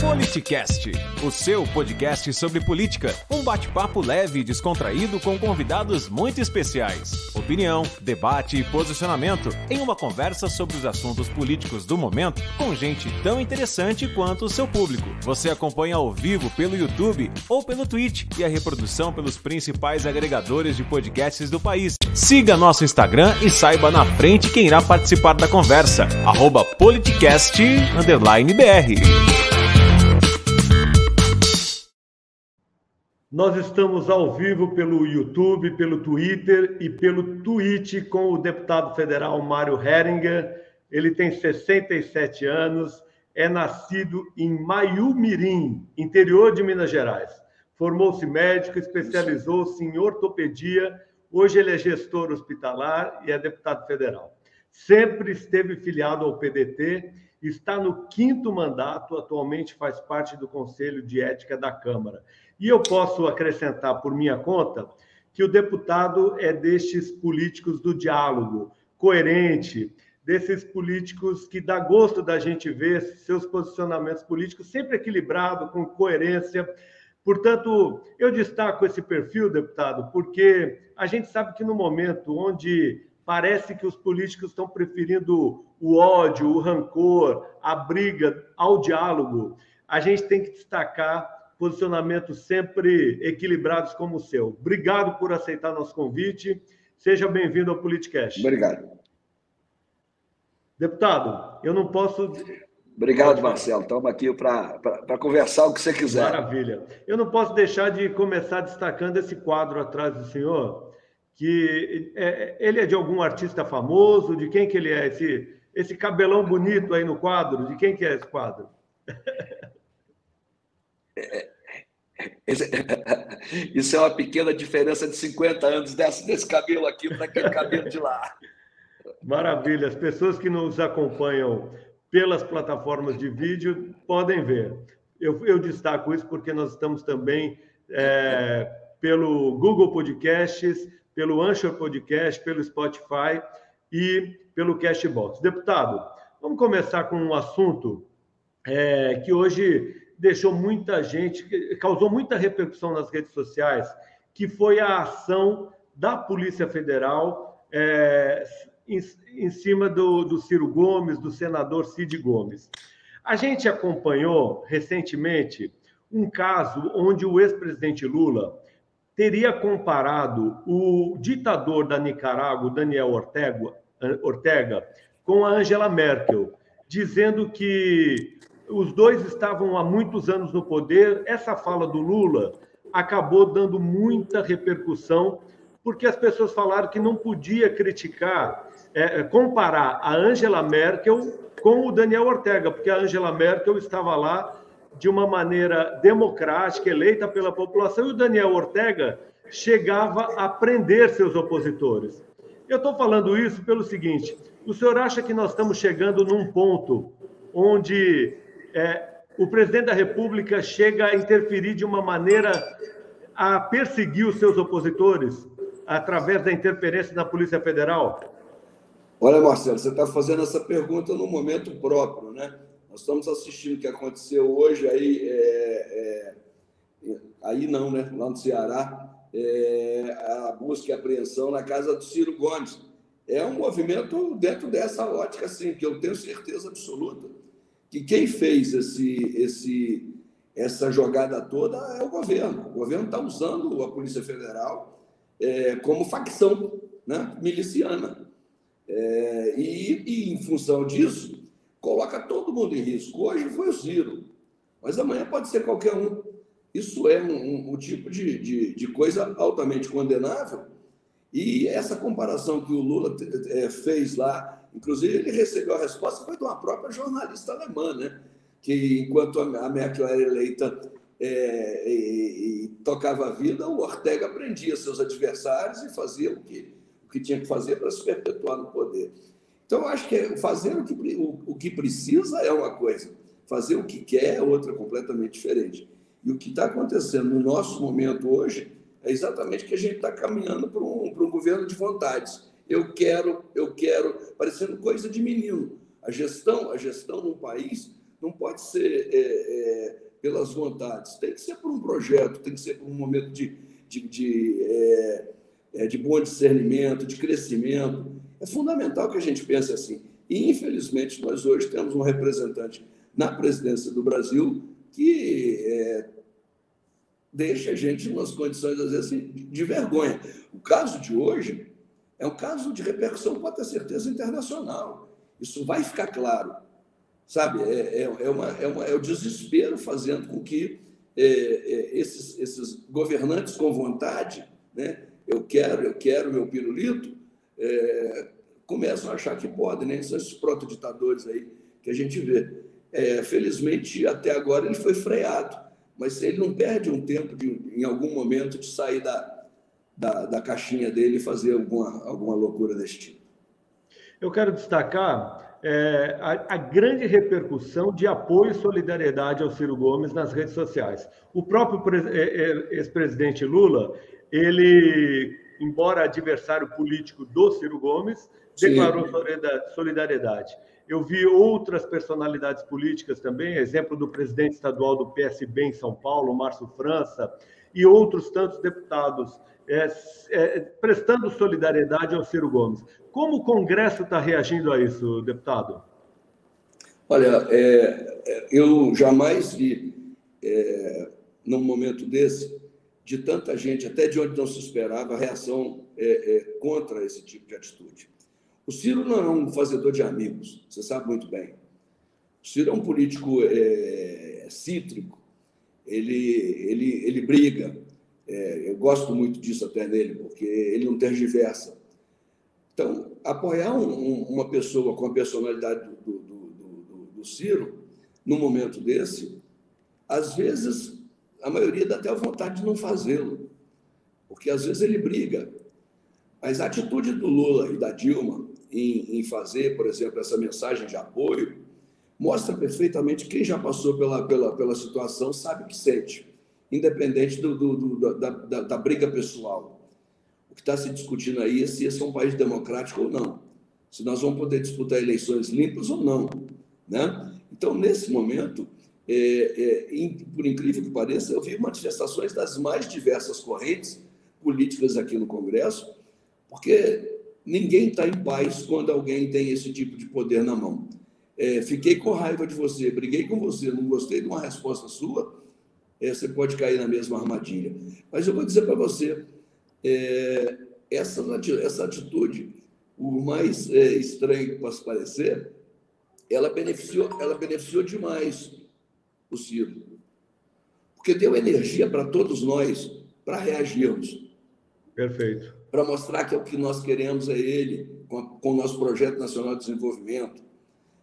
Politicast, o seu podcast sobre política. Um bate-papo leve e descontraído com convidados muito especiais. Opinião, debate e posicionamento em uma conversa sobre os assuntos políticos do momento com gente tão interessante quanto o seu público. Você acompanha ao vivo pelo YouTube ou pelo Twitch e a reprodução pelos principais agregadores de podcasts do país. Siga nosso Instagram e saiba na frente quem irá participar da conversa. Politicast_br. Nós estamos ao vivo pelo YouTube, pelo Twitter e pelo Twitch com o deputado federal Mário Heringer. Ele tem 67 anos, é nascido em Maiumirim, interior de Minas Gerais. Formou-se médico, especializou-se em ortopedia. Hoje ele é gestor hospitalar e é deputado federal. Sempre esteve filiado ao PDT, está no quinto mandato, atualmente faz parte do Conselho de Ética da Câmara e eu posso acrescentar por minha conta que o deputado é destes políticos do diálogo, coerente, desses políticos que dá gosto da gente ver seus posicionamentos políticos sempre equilibrado, com coerência. Portanto, eu destaco esse perfil, deputado, porque a gente sabe que no momento onde parece que os políticos estão preferindo o ódio, o rancor, a briga ao diálogo, a gente tem que destacar posicionamentos sempre equilibrados como o seu. Obrigado por aceitar nosso convite. Seja bem-vindo ao Politicast. Obrigado. Deputado, eu não posso. Obrigado, Marcelo. Estamos aqui para conversar o que você quiser. Maravilha. Eu não posso deixar de começar destacando esse quadro atrás do senhor, que é, ele é de algum artista famoso, de quem que ele é? Esse, esse cabelão bonito aí no quadro, de quem que é esse quadro? Isso é uma pequena diferença de 50 anos desse, desse cabelo aqui para aquele cabelo de lá. Maravilha. As pessoas que nos acompanham pelas plataformas de vídeo podem ver. Eu, eu destaco isso porque nós estamos também é, pelo Google Podcasts, pelo Anchor Podcast, pelo Spotify e pelo Cashbox. Deputado, vamos começar com um assunto é, que hoje deixou muita gente, causou muita repercussão nas redes sociais, que foi a ação da Polícia Federal é, em, em, cima do, do Ciro Gomes, do senador Cid Gomes. A gente acompanhou recentemente um caso onde o ex-presidente Lula teria comparado o ditador da Nicarágua, Daniel Ortega, Ortega com a Angela Merkel, dizendo que os dois estavam há muitos anos no poder. Essa fala do Lula acabou dando muita repercussão, porque as pessoas falaram que não podia criticar, é, é, comparar a Angela Merkel com o Daniel Ortega, porque a Angela Merkel estava lá de uma maneira democrática, eleita pela população, e o Daniel Ortega chegava a prender seus opositores. Eu estou falando isso pelo seguinte: o senhor acha que nós estamos chegando num ponto onde é, o presidente da República chega a interferir de uma maneira a perseguir os seus opositores através da interferência da Polícia Federal? Olha, Marcelo, você está fazendo essa pergunta no momento próprio, né? Nós estamos assistindo o que aconteceu hoje aí, é, é, aí não, né? Lá no Ceará, é, a busca e apreensão na casa do Ciro Gomes. É um movimento dentro dessa ótica, assim, que eu tenho certeza absoluta que quem fez esse, esse, essa jogada toda é o governo. O governo está usando a Polícia Federal é, como facção né, miliciana. É, e, e, em função disso, coloca todo mundo em risco. Hoje foi o Ciro, mas amanhã pode ser qualquer um. Isso é um, um, um tipo de, de, de, coisa altamente condenável. E essa comparação que o Lula é, fez lá Inclusive, ele recebeu a resposta foi de uma própria jornalista alemã, né? que enquanto a Merkel era eleita é, e, e, tocava a vida, o Ortega prendia seus adversários e fazia o que, o que tinha que fazer para se perpetuar no poder. Então, acho que fazer o que, o, o que precisa é uma coisa, fazer o que quer é outra completamente diferente. E o que está acontecendo no nosso momento hoje é exatamente que a gente está caminhando para um, para um governo de vontades eu quero, eu quero, parecendo coisa de menino. A gestão, a gestão num país Não pode ser é, é, pelas vontades, tem que ser por um projeto, tem que ser por um momento de, de, de, é, é de bom discernimento, de crescimento. É fundamental que a gente pense assim. E, infelizmente, nós hoje temos um representante na presidência do Brasil que é, deixa a gente em umas condições, às vezes, de vergonha. O caso de hoje é um caso de repercussão, pode ter certeza, internacional. Isso vai ficar claro. Sabe? É, é, é, uma, é, uma, é o desespero fazendo com que é, é, esses, esses governantes com vontade, né? eu quero, eu quero meu pirulito, é, começam a achar que podem, né? São esses proto-ditadores aí que a gente vê. É, felizmente, até agora ele foi freado mas ele não perde um tempo de, em algum momento de sair da, da, da caixinha dele e fazer alguma, alguma loucura desse tipo. Eu quero destacar é, a, a, grande repercussão de apoio e solidariedade ao Ciro Gomes nas redes sociais. O próprio é, é, ex-presidente Lula, ele, embora adversário político do Ciro Gomes, declarou Sim. solidariedade. Eu vi outras personalidades políticas também, exemplo do presidente estadual do PSB em São Paulo, Márcio França, e outros tantos deputados é, é, prestando solidariedade ao Ciro Gomes. Como o Congresso está reagindo a isso, deputado? Olha, é, é eu jamais vi, é, num momento desse, de tanta gente, até de onde não se esperava, a reação é, é, contra esse tipo de atitude. O Ciro não é um fazedor de amigos, você sabe muito bem. O Ciro é um político cítrico, ele, ele, ele briga. É, eu gosto muito disso até nele, porque ele não tergiversa. Então, apoiar um, um, uma pessoa com a personalidade do, do, do, do, Ciro, num momento desse, às vezes, a maioria dá até a vontade de não fazê-lo, porque às vezes ele briga. Mas a atitude do Lula e da Dilma em, em fazer, por exemplo, essa mensagem de apoio, mostra perfeitamente quem já passou pela, pela, pela situação sabe o que sente, independente do, do, do da, da, da, briga pessoal. O que está se discutindo aí é se esse é um país democrático ou não, se nós vamos poder disputar eleições limpas ou não. Né? Então, nesse momento, é, é, por incrível que pareça, eu vi manifestações das mais diversas correntes políticas aqui no Congresso, porque Ninguém está em paz quando alguém tem esse tipo de poder na mão. É, fiquei com raiva de você, briguei com você, não gostei de uma resposta sua, é, você pode cair na mesma armadilha. Mas eu vou dizer para você, é, essa, essa atitude, o mais é, estranho que possa parecer, ela beneficiou, ela beneficiou demais o Ciro. Porque deu energia para todos nós para reagirmos. Perfeito para mostrar que é o que nós queremos é ele, com, a, com o nosso Projeto Nacional de Desenvolvimento.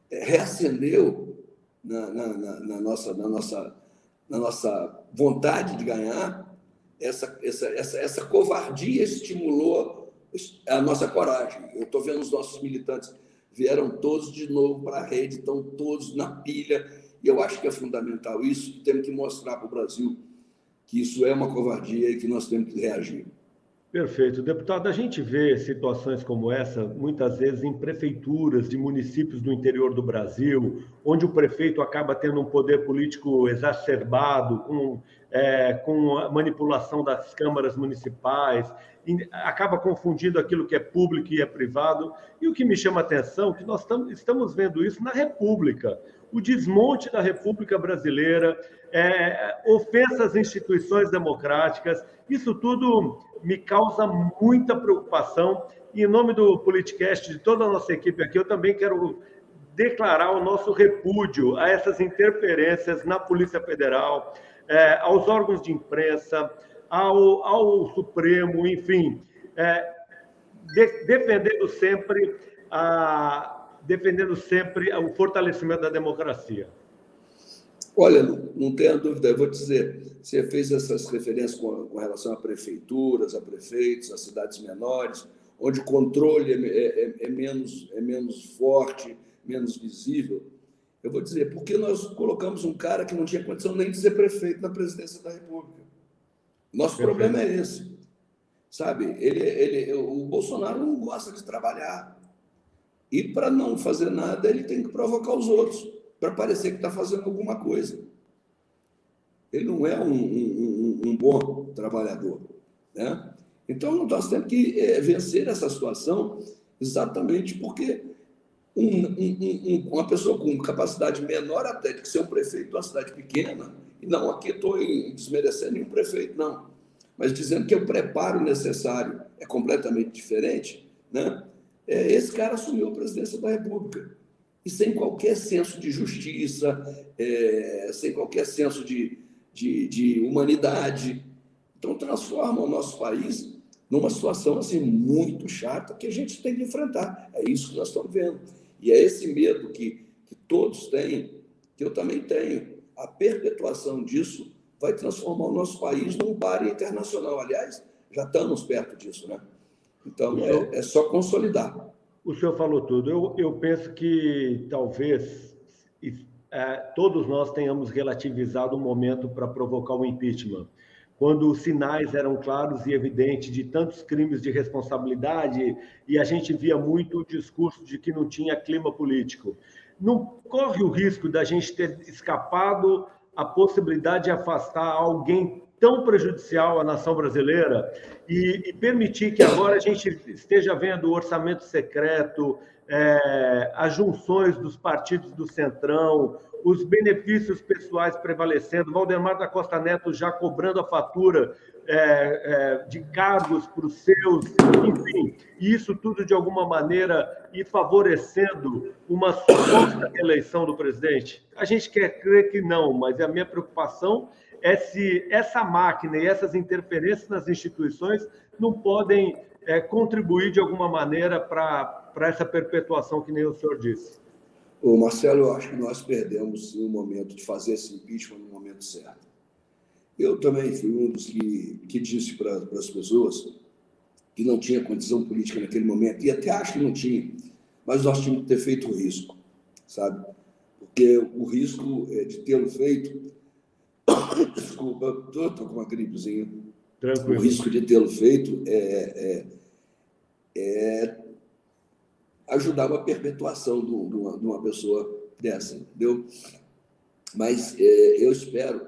É, reacendeu na, na, na, na, nossa, na, nossa, na nossa vontade de ganhar, essa, essa, essa, essa covardia estimulou a nossa coragem. Eu estou vendo os nossos militantes vieram todos de novo para a rede, estão todos na pilha, e eu acho que é fundamental isso, temos que mostrar para o Brasil que isso é uma covardia e que nós temos que reagir. Perfeito. Deputado, a gente vê situações como essa muitas vezes em prefeituras de municípios do interior do Brasil, onde o prefeito acaba tendo um poder político exacerbado, com, é, com a manipulação das câmaras municipais, acaba confundindo aquilo que é público e é privado. E o que me chama a atenção é que nós estamos vendo isso na República. O desmonte da República Brasileira, é, ofensa às instituições democráticas, isso tudo me causa muita preocupação. E em nome do Politicast, de toda a nossa equipe aqui, eu também quero declarar o nosso repúdio a essas interferências na Polícia Federal, é, aos órgãos de imprensa, ao, ao Supremo, enfim, é, de, defendendo sempre a, defendendo sempre o fortalecimento da democracia. Olha, não, não tenha dúvida, eu vou dizer, você fez essas referências com, com, relação a prefeituras, a prefeitos, a cidades menores, onde o controle é, é, é, é, menos, é menos forte, menos visível. Eu vou dizer, porque nós colocamos um cara que não tinha condição nem de ser prefeito na presidência da República. Nosso Perfeito. problema é esse. Sabe, ele, ele, o Bolsonaro não gosta de trabalhar. E para não fazer nada, ele tem que provocar os outros para parecer que está fazendo alguma coisa. Ele não é um, um, um bom trabalhador. Né? Então, nós temos que é, vencer essa situação exatamente porque um, um, uma pessoa com capacidade menor até de ser um prefeito de uma cidade pequena, e não aqui estou desmerecendo nenhum prefeito, não, mas dizendo que o preparo necessário é completamente diferente, né? É, esse cara assumiu a presidência da República. E sem qualquer senso de justiça, é, sem qualquer senso de, de, de humanidade. Então, transforma o nosso país numa situação assim muito chata que a gente tem que enfrentar. É isso que nós estamos vendo. E é esse medo que, que todos têm, que eu também tenho. A perpetuação disso vai transformar o nosso país num bar internacional. Aliás, já estamos perto disso, né? Então, é, é só consolidar. O senhor falou tudo. Eu, eu penso que talvez é, todos nós tenhamos relativizado o momento para provocar o impeachment quando os sinais eram claros e evidentes de tantos crimes de responsabilidade e a gente via muito o discurso de que não tinha clima político. Não corre o risco da gente ter escapado a possibilidade de afastar alguém tão prejudicial à nação brasileira e, e permitir que agora a gente esteja vendo o orçamento secreto, é, as junções dos partidos do Centrão, os benefícios pessoais prevalecendo, Valdemar da Costa Neto já cobrando a fatura é, é, de cargos para os seus, enfim, isso tudo de alguma maneira e favorecendo uma suposta eleição do presidente? A gente quer crer que não, mas a minha preocupação é se essa máquina e essas interferências nas instituições não podem é, contribuir de alguma maneira para essa perpetuação que nem o senhor disse. Ô, Marcelo, eu acho que nós perdemos o momento de fazer esse impeachment no momento certo. Eu também fui um dos que, que disse para as pessoas que não tinha condição política naquele momento, e até acho que não tinha, mas nós tínhamos que ter feito o risco, sabe? Porque o risco é de tê-lo feito. Desculpa, estou com uma gripezinha. Tranquilo. O risco de tê-lo feito é, é, é ajudar uma perpetuação de uma, de uma pessoa dessa, entendeu? Mas é, eu espero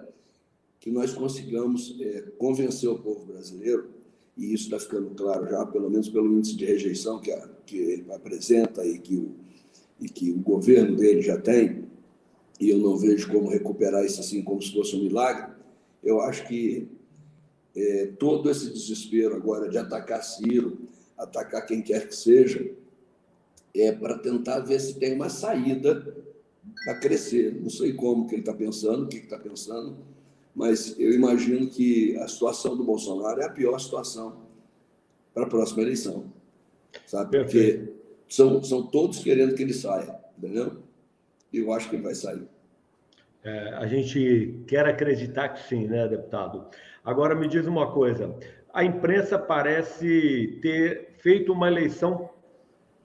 que nós consigamos é, convencer o povo brasileiro, e isso está ficando claro já, pelo menos pelo índice de rejeição que, a, que ele apresenta e que, o, e que o governo dele já tem, e eu não vejo como recuperar isso assim como se fosse um milagre, eu acho que é, todo esse desespero agora de atacar Ciro, atacar quem quer que seja, é, para tentar ver se tem uma saída para crescer. Não sei como que ele está pensando, o que está pensando, mas eu imagino que a situação do Bolsonaro é a pior situação para a próxima eleição. Sabe? Porque são, são todos querendo que ele saia, entendeu? Eu acho que vai sair. É, a gente quer acreditar que sim, né, deputado? Agora me diz uma coisa: a imprensa parece ter feito uma eleição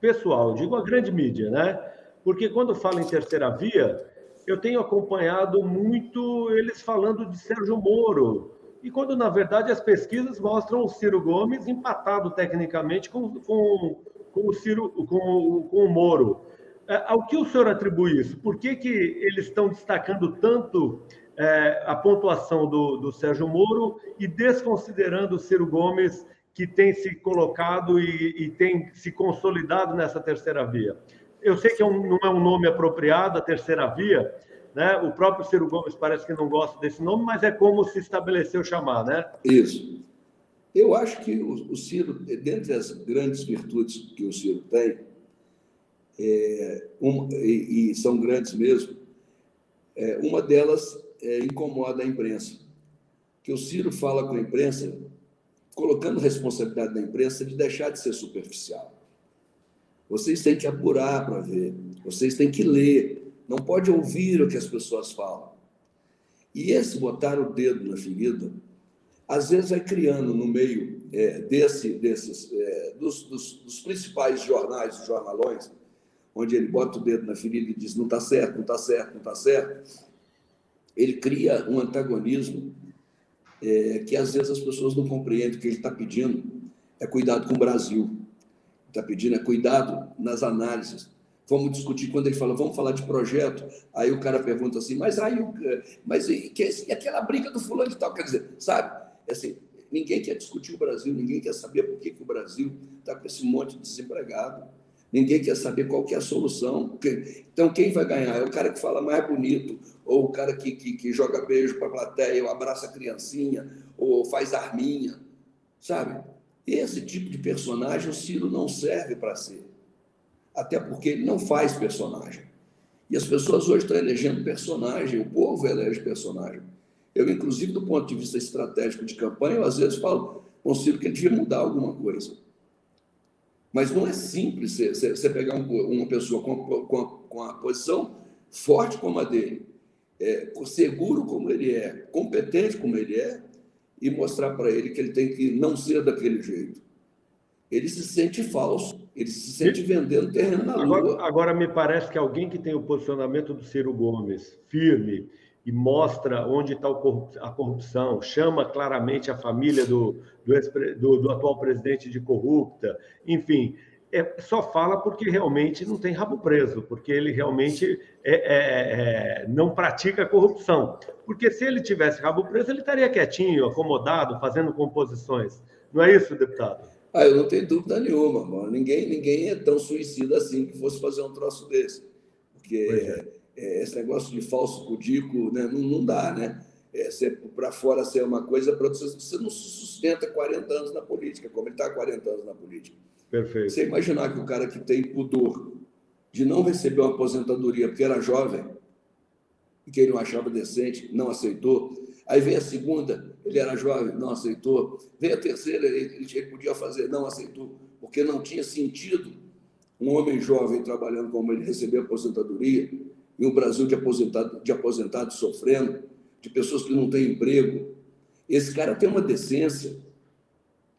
pessoal, digo a grande mídia, né? Porque quando fala em terceira via, eu tenho acompanhado muito eles falando de Sérgio Moro. E quando, na verdade, as pesquisas mostram o Ciro Gomes empatado tecnicamente com, com, com o Ciro, com, com o Moro. É, ao que o senhor atribui isso? Por que, que eles estão destacando tanto é, a pontuação do, do Sérgio Moro e desconsiderando o Ciro Gomes que tem se colocado e, e tem se consolidado nessa terceira via. Eu sei que é um, não é um nome apropriado, a terceira via, né? O próprio Ciro Gomes parece que não gosta desse nome, mas é como se estabeleceu chamar, né? Isso. Eu acho que o, o Ciro, dentre as grandes virtudes que o Ciro tem, é, um, e, e, são grandes mesmo, é, uma delas é, incomoda a imprensa. Que o Ciro fala com a imprensa colocando responsabilidade na imprensa de deixar de ser superficial. Vocês têm que apurar para ver, vocês têm que ler, não pode ouvir o que as pessoas falam. E esse botar o dedo na ferida, às vezes vai criando no meio é, desse, desses, é, dos, dos, dos, principais jornais, jornalões, onde ele bota o dedo na ferida e diz não está certo, não está certo, não está certo, ele cria um antagonismo é, que às vezes as pessoas não compreendem que ele está pedindo é cuidado com o Brasil. Está pedindo é cuidado nas análises. Vamos discutir quando ele fala, vamos falar de projeto. Aí o cara pergunta assim, mas aí, mas e, e aquela briga do fulano de tal, quer dizer, sabe? Assim, ninguém quer discutir o Brasil, ninguém quer saber por que, que o Brasil está com esse monte de desempregado. Ninguém quer saber qual que é a solução. Então, quem vai ganhar? É o cara que fala mais bonito, ou o cara que, que, que joga beijo para a plateia, ou abraça a criancinha, ou faz arminha, sabe? Esse tipo de personagem o Ciro não serve para ser. Até porque ele não faz personagem. E as pessoas hoje estão elegendo personagem, o povo elege personagem. Eu, inclusive, do ponto de vista estratégico de campanha, eu às vezes falo, consigo que ele devia mudar alguma coisa. Mas não é simples você pegar uma pessoa com, com, com a posição forte como a dele, é, seguro como ele é, competente como ele é, e mostrar para ele que ele tem que não ser daquele jeito. Ele se sente falso, ele se sente vendendo terreno na lua. Agora, agora me parece que alguém que tem o posicionamento do Ciro Gomes firme e mostra onde está a corrupção, chama claramente a família do, do, do, do atual presidente de corrupta, enfim, é, só fala porque realmente não tem rabo preso, porque ele realmente é, é, é, não pratica corrupção. Porque se ele tivesse rabo preso, ele estaria quietinho, acomodado, fazendo composições. Não é isso, deputado? Ah, eu não tenho dúvida nenhuma, mano. Ninguém, ninguém é tão suicida assim que fosse fazer um troço desse. Porque é. Esse negócio de falso pudico né, não, não dá, né? É, para fora ser uma coisa, para você, você não se sustenta 40 anos na política, como ele está 40 anos na política. Perfeito. Você imaginar que o cara que tem pudor de não receber uma aposentadoria porque era jovem e que ele não achava decente, não aceitou. Aí vem a segunda, ele era jovem, não aceitou. Vem a terceira, ele, ele podia fazer, não aceitou, porque não tinha sentido um homem jovem trabalhando como ele receber aposentadoria e um Brasil de aposentados de aposentado sofrendo, de pessoas que não têm emprego. Esse cara tem uma decência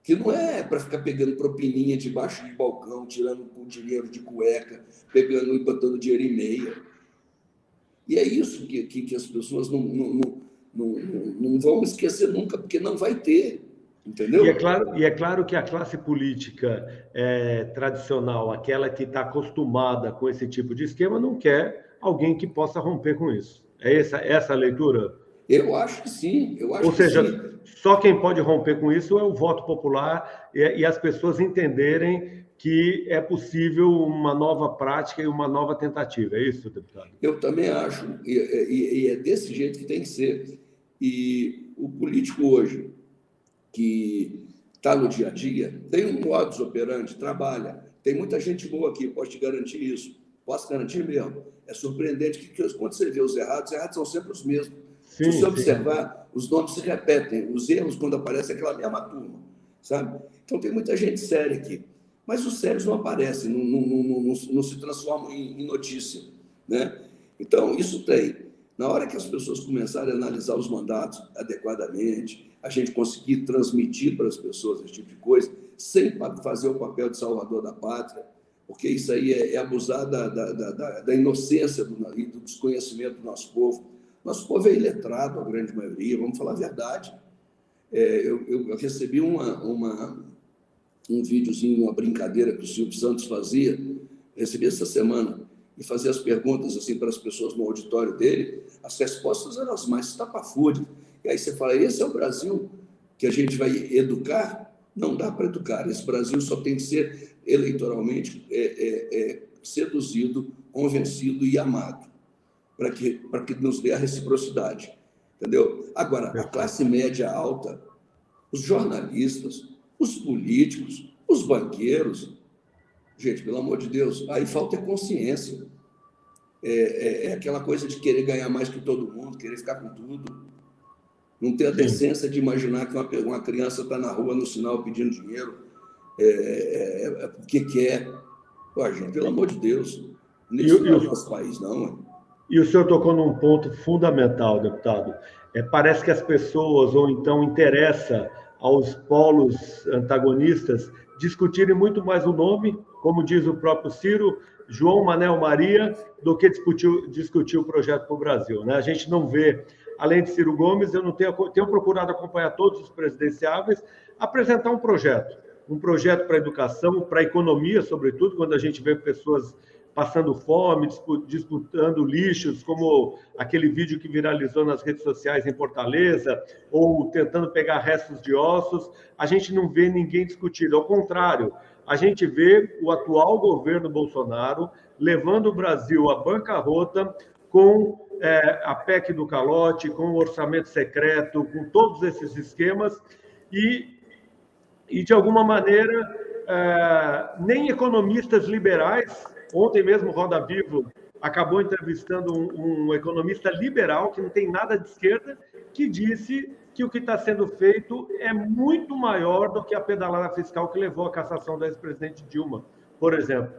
que não é para ficar pegando propininha debaixo de balcão, tirando o dinheiro de cueca, pegando e botando dinheiro em meia. E é isso que, que, que as pessoas não, não, não, não, não vão esquecer nunca, porque não vai ter. Entendeu? E é claro, e é claro que a classe política é, tradicional, aquela que está acostumada com esse tipo de esquema, não quer alguém que possa romper com isso. É essa, essa a leitura? Eu acho que sim. Eu acho Ou seja, sim. só quem pode romper com isso é o voto popular e, e, as pessoas entenderem que é possível uma nova prática e uma nova tentativa. É isso, deputado? Eu também acho. E, e, e é desse jeito que tem que ser. E o político hoje, que está no dia a dia, tem um modus operandi, trabalha. Tem muita gente boa aqui, posso te garantir isso. Posso garantir mesmo. É surpreendente que, quando você vê os errados, os errados são sempre os mesmos Sim, Se você observar, os nomes se repetem, os erros, quando aparecem, é aquela mesma turma, sabe? Então, tem muita gente séria aqui. Mas os sérios não aparecem, não, não, não, não, não se transformam em, em notícia, né? Então, isso tem. Na hora que as pessoas começarem a analisar os mandatos adequadamente, a gente conseguir transmitir para as pessoas esse tipo de coisa, sem fazer o papel de salvador da pátria, porque isso aí é, é abusar da, da, da, da inocência do, e do desconhecimento do nosso povo. Nosso povo é iletrado, a grande maioria, vamos falar a verdade. É, eu, eu, recebi uma, uma, um videozinho, uma brincadeira que o Silvio Santos fazia, recebi essa semana, e fazia as perguntas assim para as pessoas no auditório dele, as respostas eram as mais estapafúrdias. E aí você fala, esse é o Brasil que a gente vai educar? Não dá para educar. Esse Brasil só tem que ser eleitoralmente é, é, é seduzido, convencido e amado para que, que nos dê a reciprocidade. Entendeu? Agora, a classe média alta, os jornalistas, os políticos, os banqueiros, gente, pelo amor de Deus, aí falta consciência. É, é, é, aquela coisa de querer ganhar mais que todo mundo, querer ficar com tudo. Não ter a decência de imaginar que uma, uma criança está na rua no sinal pedindo dinheiro é, é, é, é porque quer. Pô, gente, pelo amor de Deus, isso não é o nosso país, não. E o senhor tocou num ponto fundamental, deputado. É, parece que as pessoas, ou então interessa aos polos antagonistas, discutirem muito mais o nome, como diz o próprio Ciro, João Manel Maria, do que discutir, discutir o projeto para o Brasil. Né? A gente não vê, além de Ciro Gomes, eu não tenho, tenho procurado acompanhar todos os presidenciáveis, apresentar um projeto. Um projeto para a educação, para a economia, sobretudo, quando a gente vê pessoas passando fome, disputando lixos, como aquele vídeo que viralizou nas redes sociais em Fortaleza, ou tentando pegar restos de ossos, a gente não vê ninguém discutindo. Ao contrário, a gente vê o atual governo Bolsonaro levando o Brasil à bancarrota com é, a PEC do calote, com o orçamento secreto, com todos esses esquemas, e, e de alguma maneira, é, nem economistas liberais Ontem mesmo, Roda Vivo acabou entrevistando um, um, economista liberal, que não tem nada de esquerda, que disse que o que está sendo feito é muito maior do que a pedalada fiscal que levou à cassação da ex-presidente Dilma, por exemplo.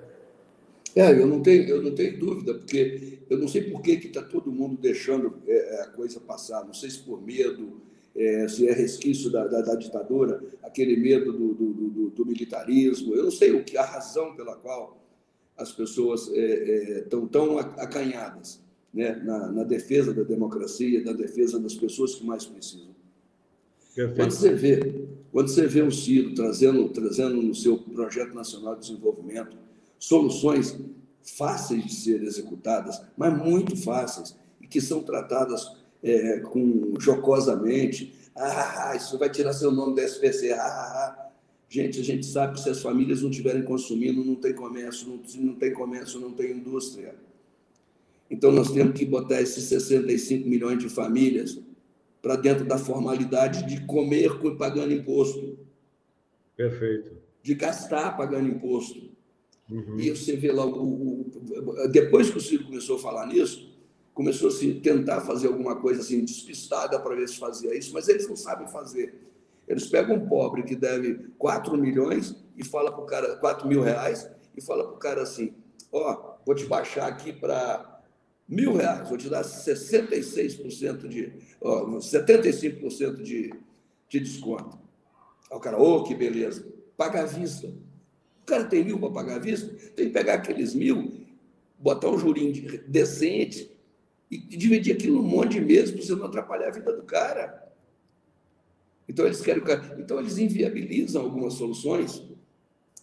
É, eu não tenho, eu não tenho dúvida, porque eu não sei por que está todo mundo deixando é, a coisa passar, não sei se por medo, é, se é resquício da, da, da ditadura, aquele medo do, do, do, do, militarismo, eu não sei o que a razão pela qual as pessoas estão é, é, tão acanhadas né, na, na, defesa da democracia, na defesa das pessoas que mais precisam. Perfeito. Quando você vê, quando você vê o Ciro trazendo, trazendo no seu projeto nacional de desenvolvimento soluções fáceis de ser executadas, mas muito fáceis e que são tratadas é, com jocosamente, ah, isso vai tirar seu nome da SPC, ah, ah, ah. Gente, a gente sabe que se as famílias não estiverem consumindo, não tem comércio, não, não tem comércio, não tem indústria. Então, nós temos que botar esses 65 milhões de famílias para dentro da formalidade de comer pagando imposto. Perfeito. De gastar pagando imposto. Uhum. E você vê lá, o, o, depois que o Ciro começou a falar nisso, começou a se tentar fazer alguma coisa assim, despistada para ver se fazia isso, mas eles não sabem fazer. Eles pegam um pobre que deve 4 milhões e fala para o cara, 4 mil reais, e fala para o cara assim: ó, oh, vou te baixar aqui para mil reais, vou te dar 66% de, ó, 75% de, de desconto. Aí o cara, ô, oh, que beleza, paga à vista. O cara tem mil para pagar à vista, tem que pegar aqueles mil, botar um jurinho decente e dividir aquilo num monte de meses para você não atrapalhar a vida do cara. Então eles querem, então eles inviabilizam algumas soluções,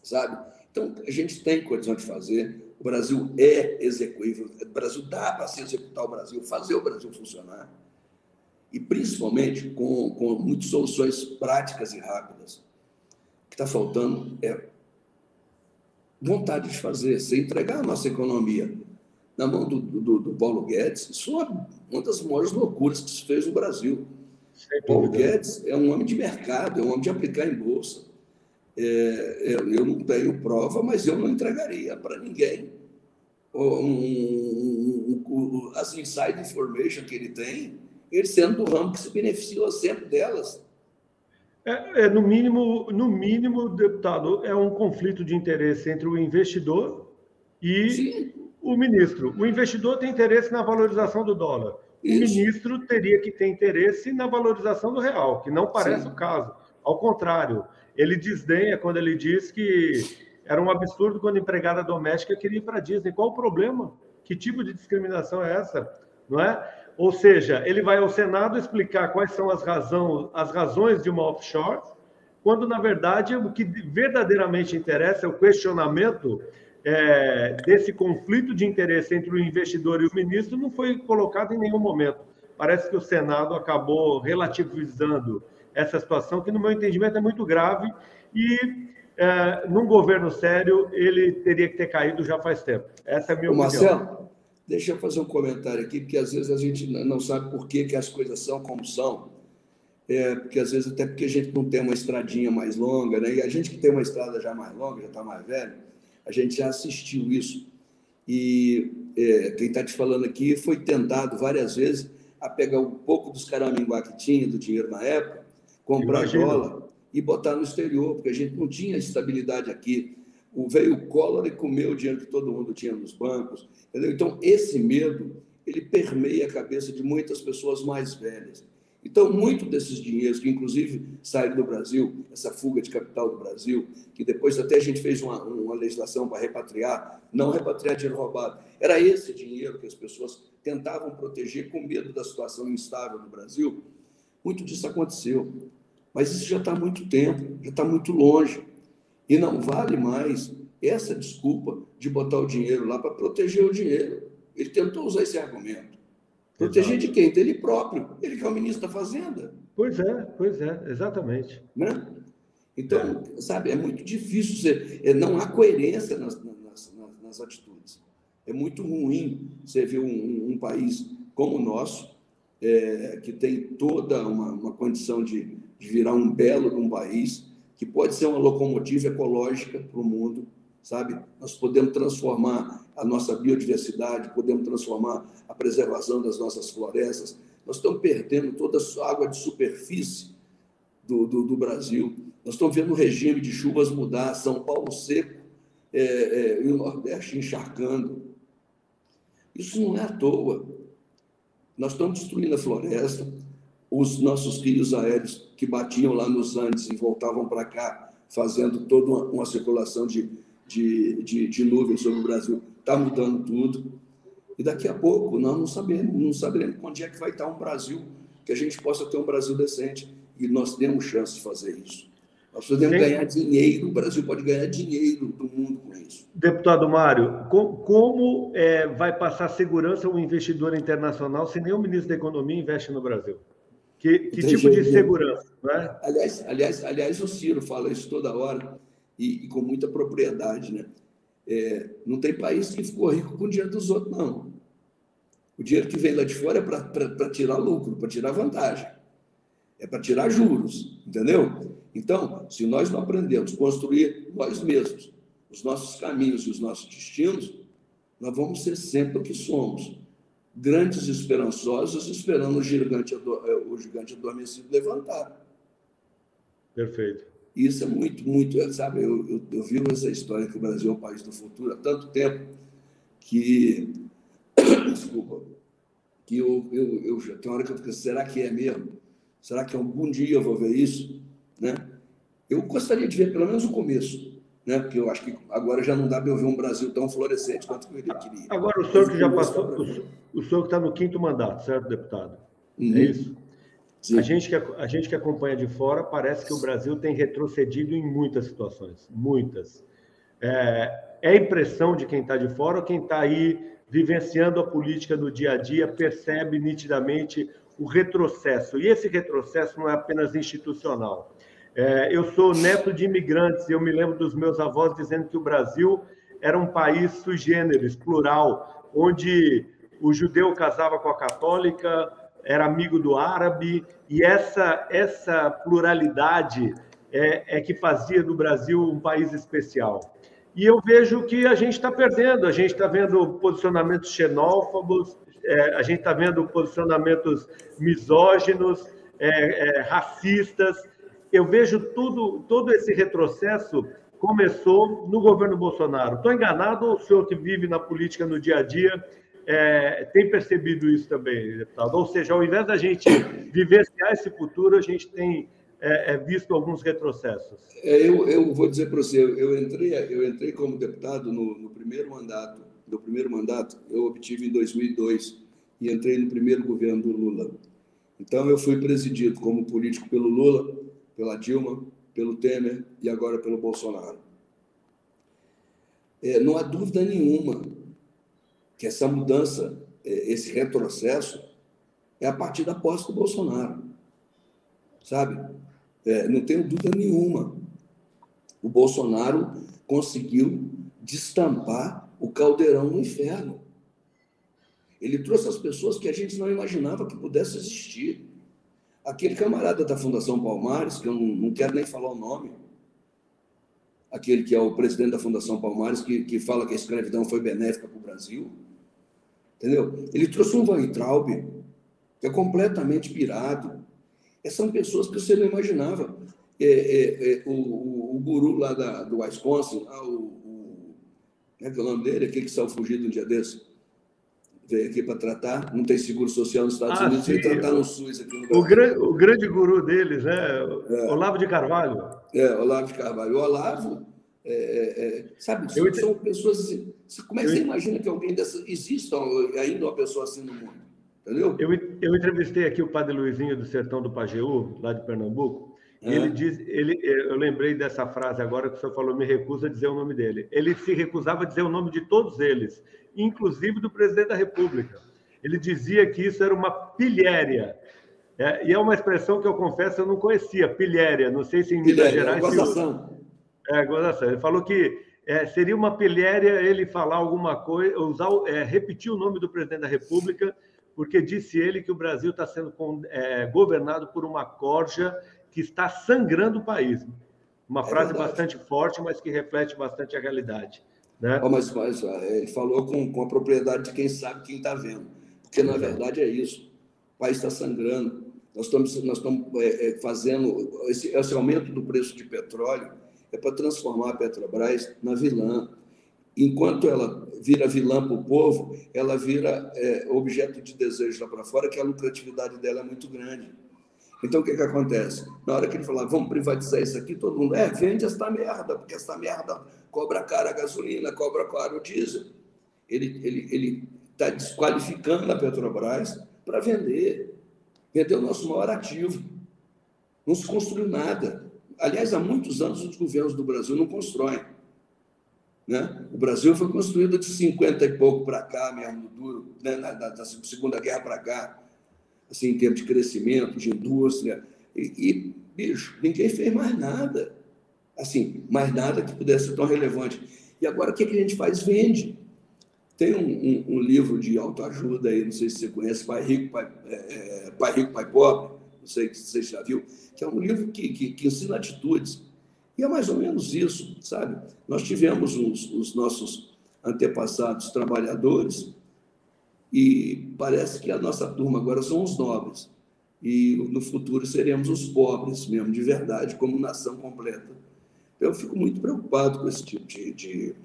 sabe? Então a gente tem condição de fazer. O Brasil é execuível. O Brasil dá para se executar o Brasil, fazer o Brasil funcionar. E principalmente com, com muitas soluções práticas e rápidas. O que está faltando é vontade de fazer, se entregar a nossa economia na mão do, do, do Paulo Guedes, isso é uma das maiores loucuras que se fez no Brasil. Paulo Guedes é um homem de mercado, é um homem de aplicar em bolsa. É, eu não tenho prova, mas eu não entregaria para ninguém um, um, um, as inside information que ele tem, ele sendo do ramo que se beneficiou sempre delas. É, é, no mínimo, no mínimo, deputado, é um conflito de interesse entre o investidor e Sim. o ministro. O investidor tem interesse na valorização do dólar o ministro teria que ter interesse na valorização do real, que não parece Sim. o caso. Ao contrário, ele desdenha quando ele diz que era um absurdo quando empregada doméstica queria ir para Disney. Qual o problema? Que tipo de discriminação é essa? Não é? Ou seja, ele vai ao Senado explicar quais são as, razão, as razões de uma offshore, quando, na verdade, o que verdadeiramente interessa é o questionamento é, desse conflito de interesse entre o investidor e o ministro não foi colocado em nenhum momento. Parece que o Senado acabou relativizando essa situação, que, no meu entendimento, é muito grave e, é, num governo sério, ele teria que ter caído já faz tempo. Essa é a minha Ô, opinião. Marcelo, deixa eu fazer um comentário aqui, porque às vezes a gente não sabe por que, que as coisas são como são. É, porque às vezes até porque a gente não tem uma estradinha mais longa, né? E a gente que tem uma estrada já mais longa, já está mais velho, a gente já assistiu isso. E é, quem está te falando aqui foi tentado várias vezes a pegar um pouco dos caraminguá que tinha, do dinheiro na época, comprar Imagina. dólar e botar no exterior, porque a gente não tinha estabilidade aqui. O veio o Collor e comeu o dinheiro que todo mundo tinha nos bancos. Entendeu? Então, esse medo, ele permeia a cabeça de muitas pessoas mais velhas. Então, muito desses dinheiros que, inclusive, saíram do Brasil, essa fuga de capital do Brasil, que depois até a gente fez uma, uma legislação para repatriar, não repatriar dinheiro roubado, era esse dinheiro que as pessoas tentavam proteger com medo da situação instável no Brasil. Muito disso aconteceu. Mas isso já está há muito tempo, já está muito longe. E não vale mais essa desculpa de botar o dinheiro lá para proteger o dinheiro. Ele tentou usar esse argumento. Proteger Exato. de quem? Dele próprio. Ele que é o ministro da Fazenda. Pois é, pois é, exatamente. Né? Então, é. sabe, é muito difícil ser. É, não há coerência nas, nas, nas, nas, atitudes. É muito ruim você ver um, um país como o nosso, é, que tem toda uma, uma condição de, de virar um belo um país, que pode ser uma locomotiva ecológica para o mundo, sabe? Nós podemos transformar a nossa biodiversidade, podemos transformar a preservação das nossas florestas. Nós estamos perdendo toda a água de superfície do, do, do Brasil. Nós estamos vendo o regime de chuvas mudar, São Paulo seco é, é, e o Nordeste encharcando. Isso não é à toa. Nós estamos destruindo a floresta, os nossos rios aéreos que batiam lá nos Andes e voltavam para cá, fazendo toda uma, uma circulação de, de, de, de nuvens sobre o Brasil, está mudando tudo. E daqui a pouco nós não sabemos, não saberemos onde é que vai estar um Brasil, que a gente possa ter um Brasil decente. E nós temos chance de fazer isso. Nós podemos Sim. ganhar dinheiro, o Brasil pode ganhar dinheiro do mundo com isso. Deputado Mário, como, como é, vai passar segurança um investidor internacional se nem o ministro da Economia investe no Brasil? Que, que tipo de segurança? Né? Aliás, aliás, aliás, o Ciro fala isso toda hora e, e com muita propriedade. Né? É, não tem país que ficou rico com o dinheiro dos outros, não. O dinheiro que vem lá de fora é para tirar lucro, para tirar vantagem. É para tirar juros, entendeu? Então, se nós não aprendemos a construir nós mesmos os nossos caminhos e os nossos destinos, nós vamos ser sempre o que somos. Grandes esperançosos esperando o gigante, é, o gigante adormecido levantar. Perfeito. Isso é muito, muito, sabe, eu, eu, eu vivo essa história que o Brasil é o país do futuro há tanto tempo que, desculpa, que eu, eu, eu tem hora que eu fico, será que é mesmo? Será que algum dia eu vou ver isso? Né? Eu gostaria de ver pelo menos o começo, né? porque eu acho que agora já não dá para eu ver um Brasil tão florescente quanto eu queria. Agora, o senhor que já passou, o, o senhor que está no quinto mandato, certo, deputado? É uhum. É isso? A gente, que, a gente que acompanha de fora, parece que o Brasil tem retrocedido em muitas situações, muitas. É, é impressão de quem está de fora ou quem está aí vivenciando a política no dia a dia percebe nitidamente o retrocesso. E esse retrocesso não é apenas institucional. É, eu sou neto de imigrantes e eu me lembro dos meus avós dizendo que o Brasil era um país sui generis, plural, onde o judeu casava com a católica, era amigo do árabe, e essa, essa pluralidade é, é que fazia do Brasil um país especial. E eu vejo que a gente está perdendo, a gente está vendo posicionamentos xenófobos, é, a gente está vendo posicionamentos misóginos, é, é, racistas. Eu vejo tudo, todo esse retrocesso começou no governo Bolsonaro. Estou enganado, o senhor que vive na política no dia a dia é, tem percebido isso também, deputado? Ou seja, ao invés da gente vivenciar esse futuro, a gente tem é, é visto alguns retrocessos. É, eu, eu vou dizer para você, eu entrei, eu entrei como deputado no, no primeiro mandato, do primeiro mandato, eu obtive em 2002 e entrei no primeiro governo do Lula. Então eu fui presidido como político pelo Lula, pela Dilma, pelo Temer e agora pelo Bolsonaro. É, não há dúvida nenhuma que essa mudança, é, esse retrocesso, é a partir da posse do Bolsonaro. Sabe? É, não tenho dúvida nenhuma. O Bolsonaro conseguiu destampar o caldeirão no inferno. Ele trouxe as pessoas que a gente não imaginava que pudesse existir. Aquele camarada da Fundação Palmares, que eu não, não quero nem falar o nome, aquele que é o presidente da Fundação Palmares, que, que fala que a escravidão foi benéfica para o Brasil, Entendeu? Ele trouxe um Weintraub, que é completamente pirado. Essas são pessoas que você não imaginava. É, é, é, o, o, o, guru lá da, do Wisconsin, ah, o, o, é que é o nome dele? Aquele que saiu fugido um dia desse. Aqui para tratar, não tem seguro social nos Estados ah, Unidos, sim. tratar no SUS aqui no O, grande, o grande guru deles, né? É. Olavo de Carvalho. É, Olavo de Carvalho. O Olavo é, é, é, sabe, eu são pessoas assim. Como é que eu... você imagina que alguém dessa. Exista ainda uma pessoa assim no mundo? Entendeu? Eu, eu entrevistei aqui o padre Luizinho do Sertão do Pajeú, lá de Pernambuco, É. Ele diz, ele, eu lembrei dessa frase agora que o senhor falou, me recusa a dizer o nome dele. Ele se recusava a dizer o nome de todos eles, inclusive do presidente da República. Ele dizia que isso era uma pilhéria. É, e é uma expressão que eu confesso eu não conhecia, pilhéria. Não sei se em Minas Gerais. Gozação. É, gozação. Ele falou que é, seria uma pilhéria ele falar alguma coisa, usar, é, repetir o nome do presidente da República, porque disse ele que o Brasil está sendo é, governado por uma corja que está sangrando o país. Uma é frase verdade. bastante forte, mas que reflete bastante a realidade. Né? Oh, mas, mas ele falou com, com a propriedade de quem sabe quem está vendo. Porque, na verdade, é isso. O país está sangrando. Nós estamos, nós estamos é, é, fazendo esse, esse aumento do preço de petróleo é para transformar a Petrobras na vilã. Enquanto ela vira vilã para o povo, ela vira é, objeto de desejo lá para fora, que a lucratividade dela é muito grande. Então, o que, que acontece? Na hora que ele falar, vamos privatizar isso aqui, todo mundo, é, vende esta merda, porque esta merda cobra cara a gasolina, cobra caro o diesel. Ele está ele, ele tá desqualificando a Petrobras para vender. Vender o nosso maior ativo. Não se construiu nada. Aliás, há muitos anos os governos do Brasil não constroem. Né? O Brasil foi construído de 50 e pouco para cá, mesmo duro, né? da, da Segunda Guerra para cá assim, em termos de crescimento, de indústria. E, e, bicho, ninguém fez mais nada. Assim, mais nada que pudesse ser tão relevante. E agora o que, que a gente faz? Vende. Tem um, um, um, livro de autoajuda aí, não sei se você conhece, Pai Rico, Pai, é, é Pai, Rico, Pai Pobre, não sei se você já viu, que é um livro que, que, que, ensina atitudes. E é mais ou menos isso, sabe? Nós tivemos os, os nossos antepassados trabalhadores e parece que a nossa turma agora são os nobres. E no futuro seremos os pobres mesmo, de verdade, como nação completa. Então, eu fico muito preocupado com esse tipo de, de,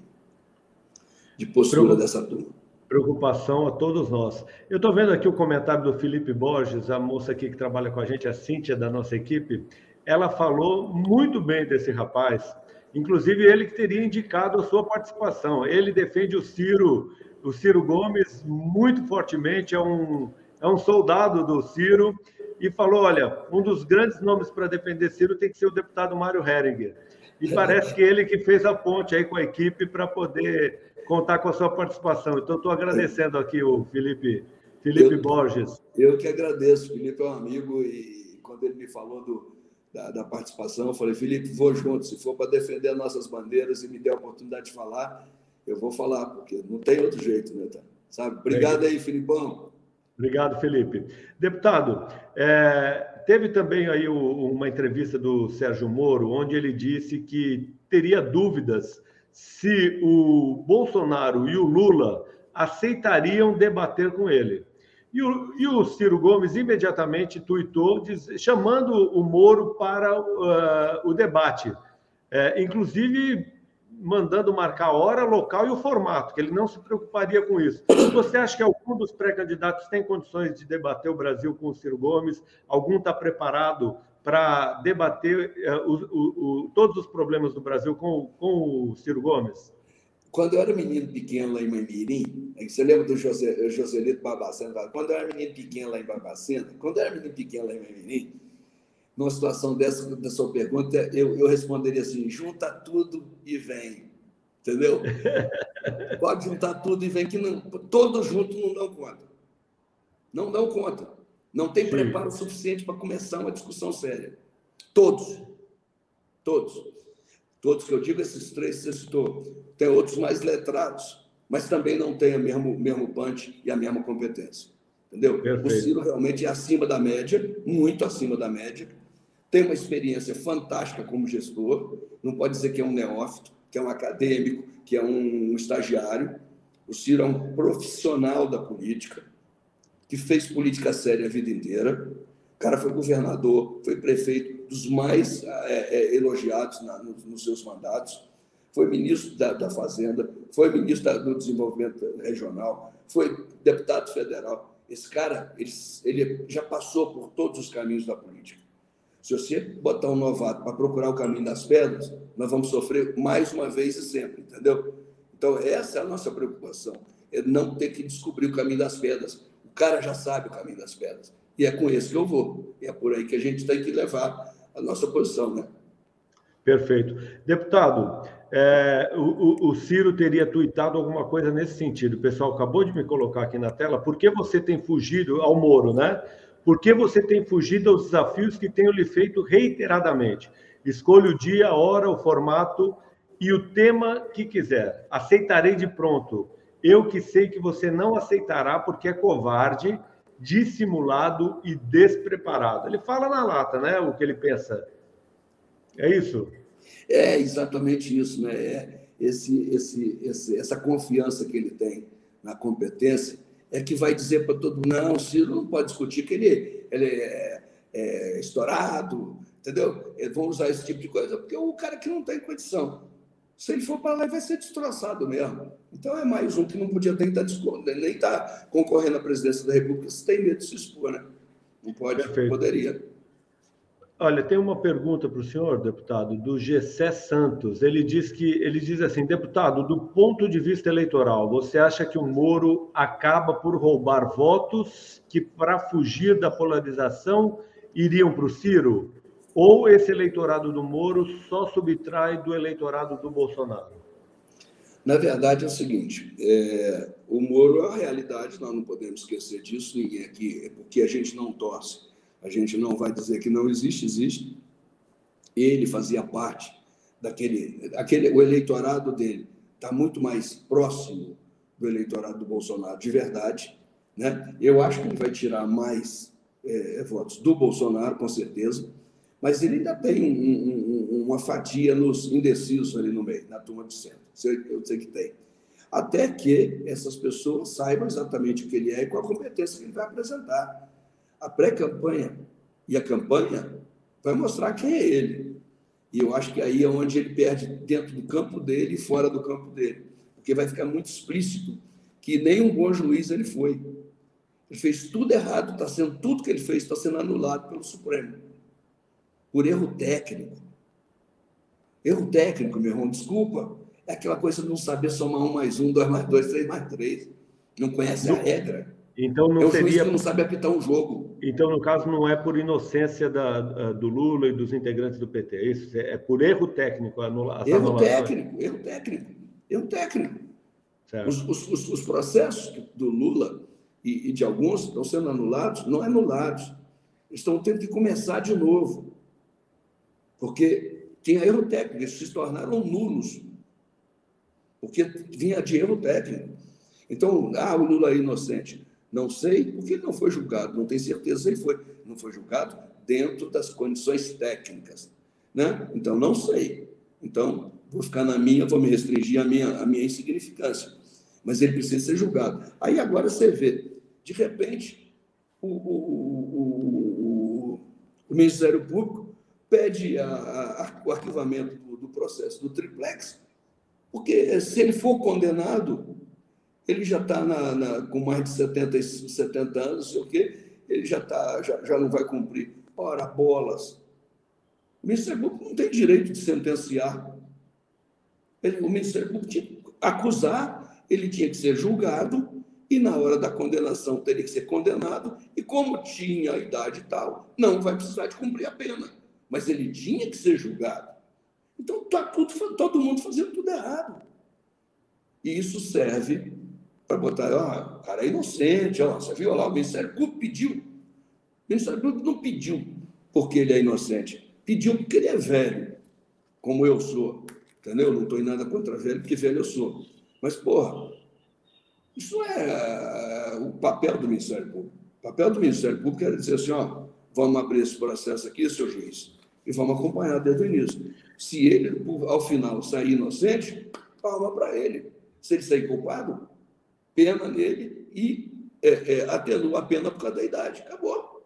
de postura dessa turma. Preocupação a todos nós. Eu estou vendo aqui o comentário do Felipe Borges, a moça aqui que trabalha com a gente, a Cíntia da nossa equipe. Ela falou muito bem desse rapaz, inclusive ele que teria indicado a sua participação. Ele defende o Ciro o Ciro Gomes muito fortemente, é um, é um soldado do Ciro, e falou: olha, um dos grandes nomes para defender Ciro tem que ser o deputado Mário Heringer. E parece que ele que fez a ponte aí com a equipe para poder contar com a sua participação. Então, estou agradecendo aqui o Felipe, Felipe eu, Borges. Eu que agradeço, o Felipe é um amigo, e quando ele me falou do, da, da participação, eu falei, Felipe, vou junto, se for para defender as nossas bandeiras e me der a oportunidade de falar, eu vou falar, porque não tem outro jeito, né, tá? Sabe? Obrigado aí, Filipão. Obrigado, Felipe. Deputado, é, teve também aí o, uma entrevista do Sérgio Moro, onde ele disse que teria dúvidas se o Bolsonaro e o Lula aceitariam debater com ele. E o, e o Ciro Gomes imediatamente tuitou, diz, chamando o Moro para uh, o debate. É, inclusive mandando marcar a hora, local e o formato, que ele não se preocuparia com isso. Você acha que algum dos pré-candidatos tem condições de debater o Brasil com o Ciro Gomes? Algum está preparado para debater uh, o, o, todos os problemas do Brasil com, com o Ciro Gomes? Quando eu era menino pequeno lá em Mamirim, você lembra do José, Joselito Babacena? Quando eu era menino pequeno lá em Babacena, quando eu era menino pequeno lá em Mamirim, numa situação dessa, da sua pergunta, eu, eu responderia assim: junta tudo e vem. Entendeu? Pode juntar tudo e vem, que não, todos juntos não dão conta. Não dão conta. Não tem Sim. preparo suficiente para começar uma discussão séria. Todos. Todos. Todos que eu digo, esses três você citou. Tem outros mais letrados, mas também não têm o mesmo, mesmo punch e a mesma competência. Entendeu? Perfeito. O Ciro realmente é acima da média, muito acima da média tem uma experiência fantástica como gestor, não pode dizer que é um neófito, que é um acadêmico, que é um estagiário. O Ciro é um profissional da política, que fez política séria a vida inteira. O cara foi governador, foi prefeito dos mais é, é, elogiados na, nos, nos, seus mandatos, foi ministro da, da Fazenda, foi ministro da, do Desenvolvimento Regional, foi deputado federal. Esse cara, ele, ele já passou por todos os caminhos da política. Se você botar um novato para procurar o caminho das pedras, nós vamos sofrer mais uma vez e sempre, entendeu? Então, essa é a nossa preocupação, é não ter que descobrir o caminho das pedras. O cara já sabe o caminho das pedras. E é com esse que eu vou. E é por aí que a gente tem que levar a nossa posição, né? Perfeito. Deputado, é, o, o, Ciro teria tuitado alguma coisa nesse sentido. O pessoal acabou de me colocar aqui na tela. Por que você tem fugido ao Moro, né? Por que você tem fugido aos desafios que tenho lhe feito reiteradamente? Escolha o dia, a hora, o formato e o tema que quiser. Aceitarei de pronto. Eu que sei que você não aceitará porque é covarde, dissimulado e despreparado. Ele fala na lata, né? O que ele pensa. É isso? É exatamente isso, né? É esse, esse, esse, essa confiança que ele tem na competência é que vai dizer para todo mundo: não, o Ciro não pode discutir que ele, ele é, é estourado, entendeu? Vão usar esse tipo de coisa, porque é o cara que não tem condição. Se ele for para lá, ele vai ser destroçado mesmo. Então é mais um que não podia nem estar, tá nem estar tá concorrendo à presidência da República se tem medo de se expor, né? Não pode, Perfeito. poderia. Olha, tem uma pergunta para o senhor, deputado, do Gessé Santos. Ele diz que ele diz assim, deputado, do ponto de vista eleitoral, você acha que o Moro acaba por roubar votos que, para fugir da polarização, iriam para o Ciro? Ou esse eleitorado do Moro só subtrai do eleitorado do Bolsonaro? Na verdade é o seguinte: é, o Moro é a realidade, nós não podemos esquecer disso, ninguém aqui, é porque a gente não torce a gente não vai dizer que não existe, existe. Ele fazia parte daquele, aquele, o eleitorado dele está muito mais próximo do eleitorado do Bolsonaro, de verdade. Né? Eu acho que ele vai tirar mais é, votos do Bolsonaro, com certeza, mas ele ainda tem um, um, uma fatia nos indecisos ali no meio, na turma de centro. Eu sei que tem. Até que essas pessoas saibam exatamente o que ele é e qual a competência que ele vai apresentar. A pré-campanha e a campanha vai mostrar quem é ele. E eu acho que aí é onde ele perde dentro do campo dele e fora do campo dele. Porque vai ficar muito explícito que nem um bom juiz ele foi. Ele fez tudo errado, está sendo tudo que ele fez está sendo anulado pelo Supremo. Por erro técnico. Erro técnico, meu irmão, desculpa. É aquela coisa de não saber somar um mais um, dois mais dois, três mais três. Não conhece a regra. Então não é o seria. Não sabe apitar um jogo. Então, no caso, não é por inocência da, do Lula e dos integrantes do PT, é isso? É por erro técnico anula, Erro técnico, erro técnico, erro técnico. Os, os, os, processos do Lula e, e, de alguns estão sendo anulados, não anulados. Estão tendo que começar de novo. Porque tinha erro técnico, eles se tornaram nulos. Porque vinha de erro técnico. Então, ah, o Lula é inocente. Não sei, porque ele não foi julgado, não tenho certeza se ele foi. Não foi julgado dentro das condições técnicas. Né? Então, não sei. Então, vou ficar na minha, vou me restringir à minha, à minha insignificância. Mas ele precisa ser julgado. Aí agora você vê, de repente, o, o, o, o Ministério Público pede a, a, o arquivamento do, do processo do triplex, porque se ele for condenado, ele já está com mais de 70, 70 anos, não sei o quê, ele já, tá, já, já não vai cumprir. Ora, bolas. O Ministério Público não tem direito de sentenciar. Ele, o Ministério Público tinha que acusar, ele tinha que ser julgado, e na hora da condenação teria que ser condenado, e como tinha a idade tal, não vai precisar de cumprir a pena. Mas ele tinha que ser julgado. Então está todo mundo fazendo tudo errado. E isso serve para botar, ó, o cara é inocente, ó, você viu lá, o Ministério Público pediu. O Ministério Público não pediu porque ele é inocente, pediu porque ele é velho, como eu sou, entendeu? Não estou em nada contra velho, porque velho eu sou. Mas, porra, isso é uh, o papel do Ministério Público. O papel do Ministério Público é dizer assim, ó, vamos abrir esse processo aqui, seu juiz, e vamos acompanhar desde o início. Se ele, ao final, sair inocente, palma para ele. Se ele sair culpado, pena nele e é, é, atenua a pena por causa da idade. Acabou.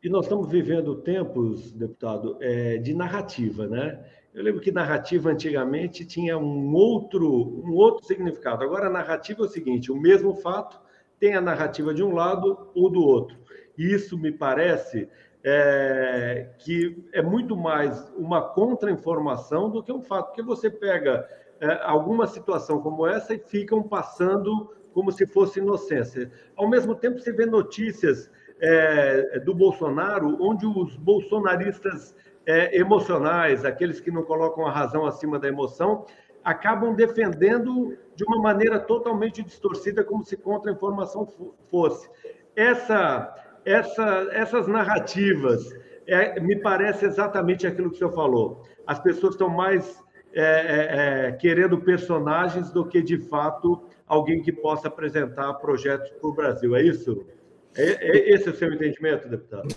E nós estamos vivendo tempos, deputado, é, de narrativa, né? Eu lembro que narrativa antigamente tinha um outro, um outro significado. Agora a narrativa é o seguinte: o mesmo fato tem a narrativa de um lado ou do outro. E isso me parece é, que é muito mais uma contra-informação do que um fato, porque você pega é, alguma situação como essa e ficam passando como se fosse inocência. Ao mesmo tempo, você vê notícias é, do Bolsonaro, onde os bolsonaristas é, emocionais, aqueles que não colocam a razão acima da emoção, acabam defendendo de uma maneira totalmente distorcida, como se contra-informação fosse. Essa, essa, essas narrativas, é, me parece exatamente aquilo que o senhor falou. As pessoas estão mais é, é, é querendo personagens do que, de fato, alguém que possa apresentar projetos para o Brasil. É isso? É, é, esse é o seu entendimento, deputado?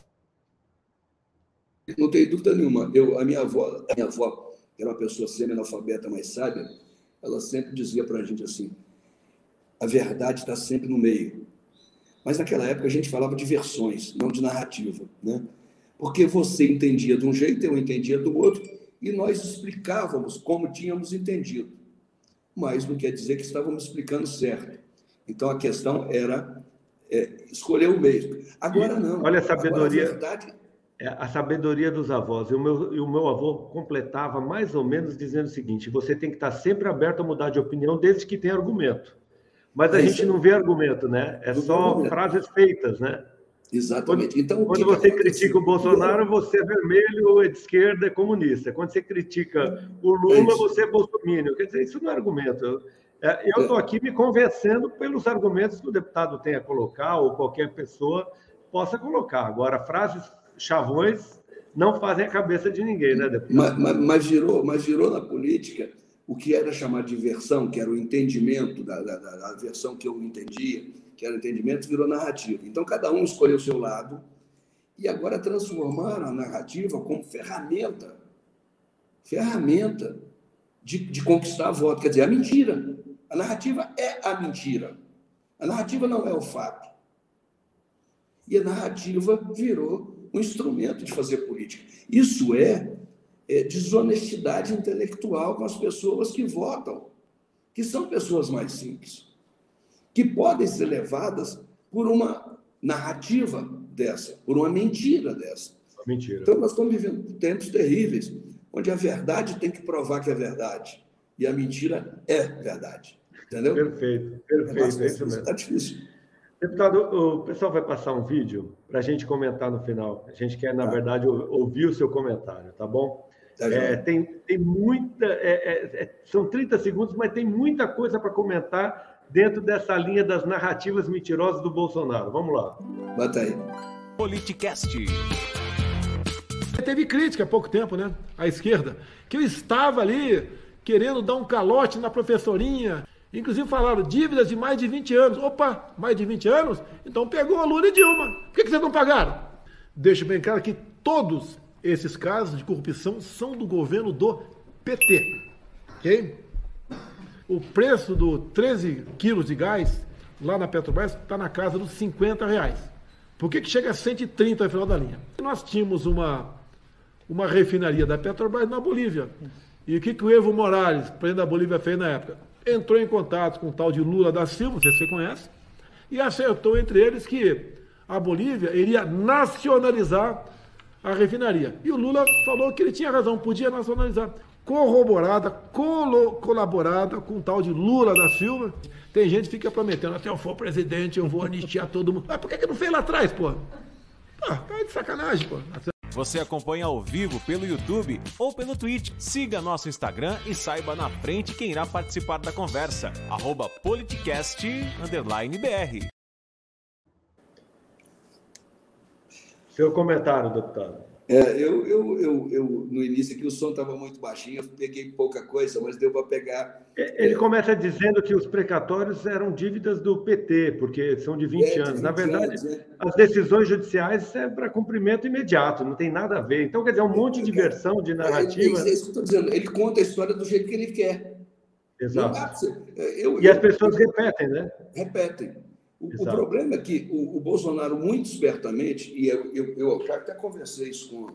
Não tem dúvida nenhuma. Eu, a minha avó, a minha avó, que era uma pessoa semi-analfabeta, mais sábia, ela sempre dizia para a gente assim: a verdade está sempre no meio. Mas naquela época a gente falava de versões, não de narrativa, né? Porque você entendia de um jeito, eu entendia do outro, e nós explicávamos como tínhamos entendido. Mas não quer dizer que estávamos explicando certo. Então a questão era é, escolher o meio. Agora não. Olha a sabedoria. Agora, a verdade é, a sabedoria dos avós. E o, meu, e o meu avô completava mais ou menos dizendo o seguinte: você tem que estar sempre aberto a mudar de opinião, desde que tenha argumento. Mas a é gente não vê argumento, né? É só frases feitas, né? Exatamente. Quando, então, quando você critica o Bolsonaro, você é vermelho, é de esquerda, é comunista. Quando você critica o Lula, é você é bolsominion. Quer dizer, isso não é argumento. Eu estou é, aqui me convencendo pelos argumentos que o deputado tenha a colocar, ou qualquer pessoa possa colocar. Agora, frases chavões não fazem a cabeça de ninguém, né, deputado? Mas, mas, mas, virou, mas virou na política o que era chamado de versão, que era o entendimento da, da, da versão que eu entendia, que era entendimento, virou narrativa. Então, cada um escolheu o seu lado e agora transformaram a narrativa como ferramenta ferramenta de, de conquistar voto. Quer dizer, a mentira. A narrativa é a mentira. A narrativa não é o fato. E a narrativa virou um instrumento de fazer política. Isso é, é desonestidade intelectual com as pessoas que votam, que são pessoas mais simples, que podem ser levadas por uma narrativa dessa, por uma mentira dessa. Mentira. Então, nós estamos vivendo tempos terríveis, onde a verdade tem que provar que é verdade, e a mentira é verdade. Entendeu? Perfeito, perfeito. É isso mesmo. Está difícil. Deputado, o pessoal vai passar um vídeo para a gente comentar no final. A gente quer, na tá. verdade, ouvir o seu comentário, tá bom? Tá é, tem, tem muita. É, é, é são 30 segundos, mas tem muita coisa para comentar dentro dessa linha das narrativas mentirosas do Bolsonaro. Vamos lá. Bota aí. Politicast. Teve crítica há pouco tempo, né? À esquerda, que eu estava ali querendo dar um calote na professorinha Inclusive falaram dívidas de mais de 20 anos. Opa, mais de 20 anos? Então pegou a Lula e Dilma. Por que, que vocês não pagaram? Deixo bem claro que todos esses casos de corrupção são do governo do PT. Ok? O preço do 13 quilos de gás lá na Petrobras está na casa dos 50 reais. Por que, que chega a 130 no final da linha? Nós tínhamos uma, uma refinaria da Petrobras na Bolívia. E o que, que o Evo Morales, presidente da Bolívia, fez na época? entrou em contato com o tal de Lula da Silva, sei se você conhece, e acertou entre eles que a Bolívia iria nacionalizar a refinaria. E o Lula falou que ele tinha razão, podia nacionalizar. Corroborada, colo, colaborada com o tal de Lula da Silva. Tem gente que fica prometendo, até eu for presidente, eu vou anistiar todo mundo. Mas por que, que não fez lá atrás, pô? Ah, tá de sacanagem, pô. Você acompanha ao vivo pelo YouTube ou pelo Twitch. Siga nosso Instagram e saiba na frente quem irá participar da conversa. Arroba politicast_br. Seu comentário, deputado. É, eu, eu, eu, eu, no início aqui o som estava muito baixinho, eu peguei pouca coisa, mas deu para pegar. É, ele começa dizendo que os precatórios eram dívidas do PT, porque são de 20 é, anos. De 20 Na verdade, anos, é. as decisões judiciais é para cumprimento imediato, não tem nada a ver. Então, quer dizer, um monte de versão, de narrativa. É, é, isso que eu estou dizendo. Ele conta a história do jeito que ele quer. Exato. Eu, e as pessoas repetem, né? Repetem. O, o, problema é que o, o, Bolsonaro, muito espertamente, e eu, eu, eu já até conversei isso com,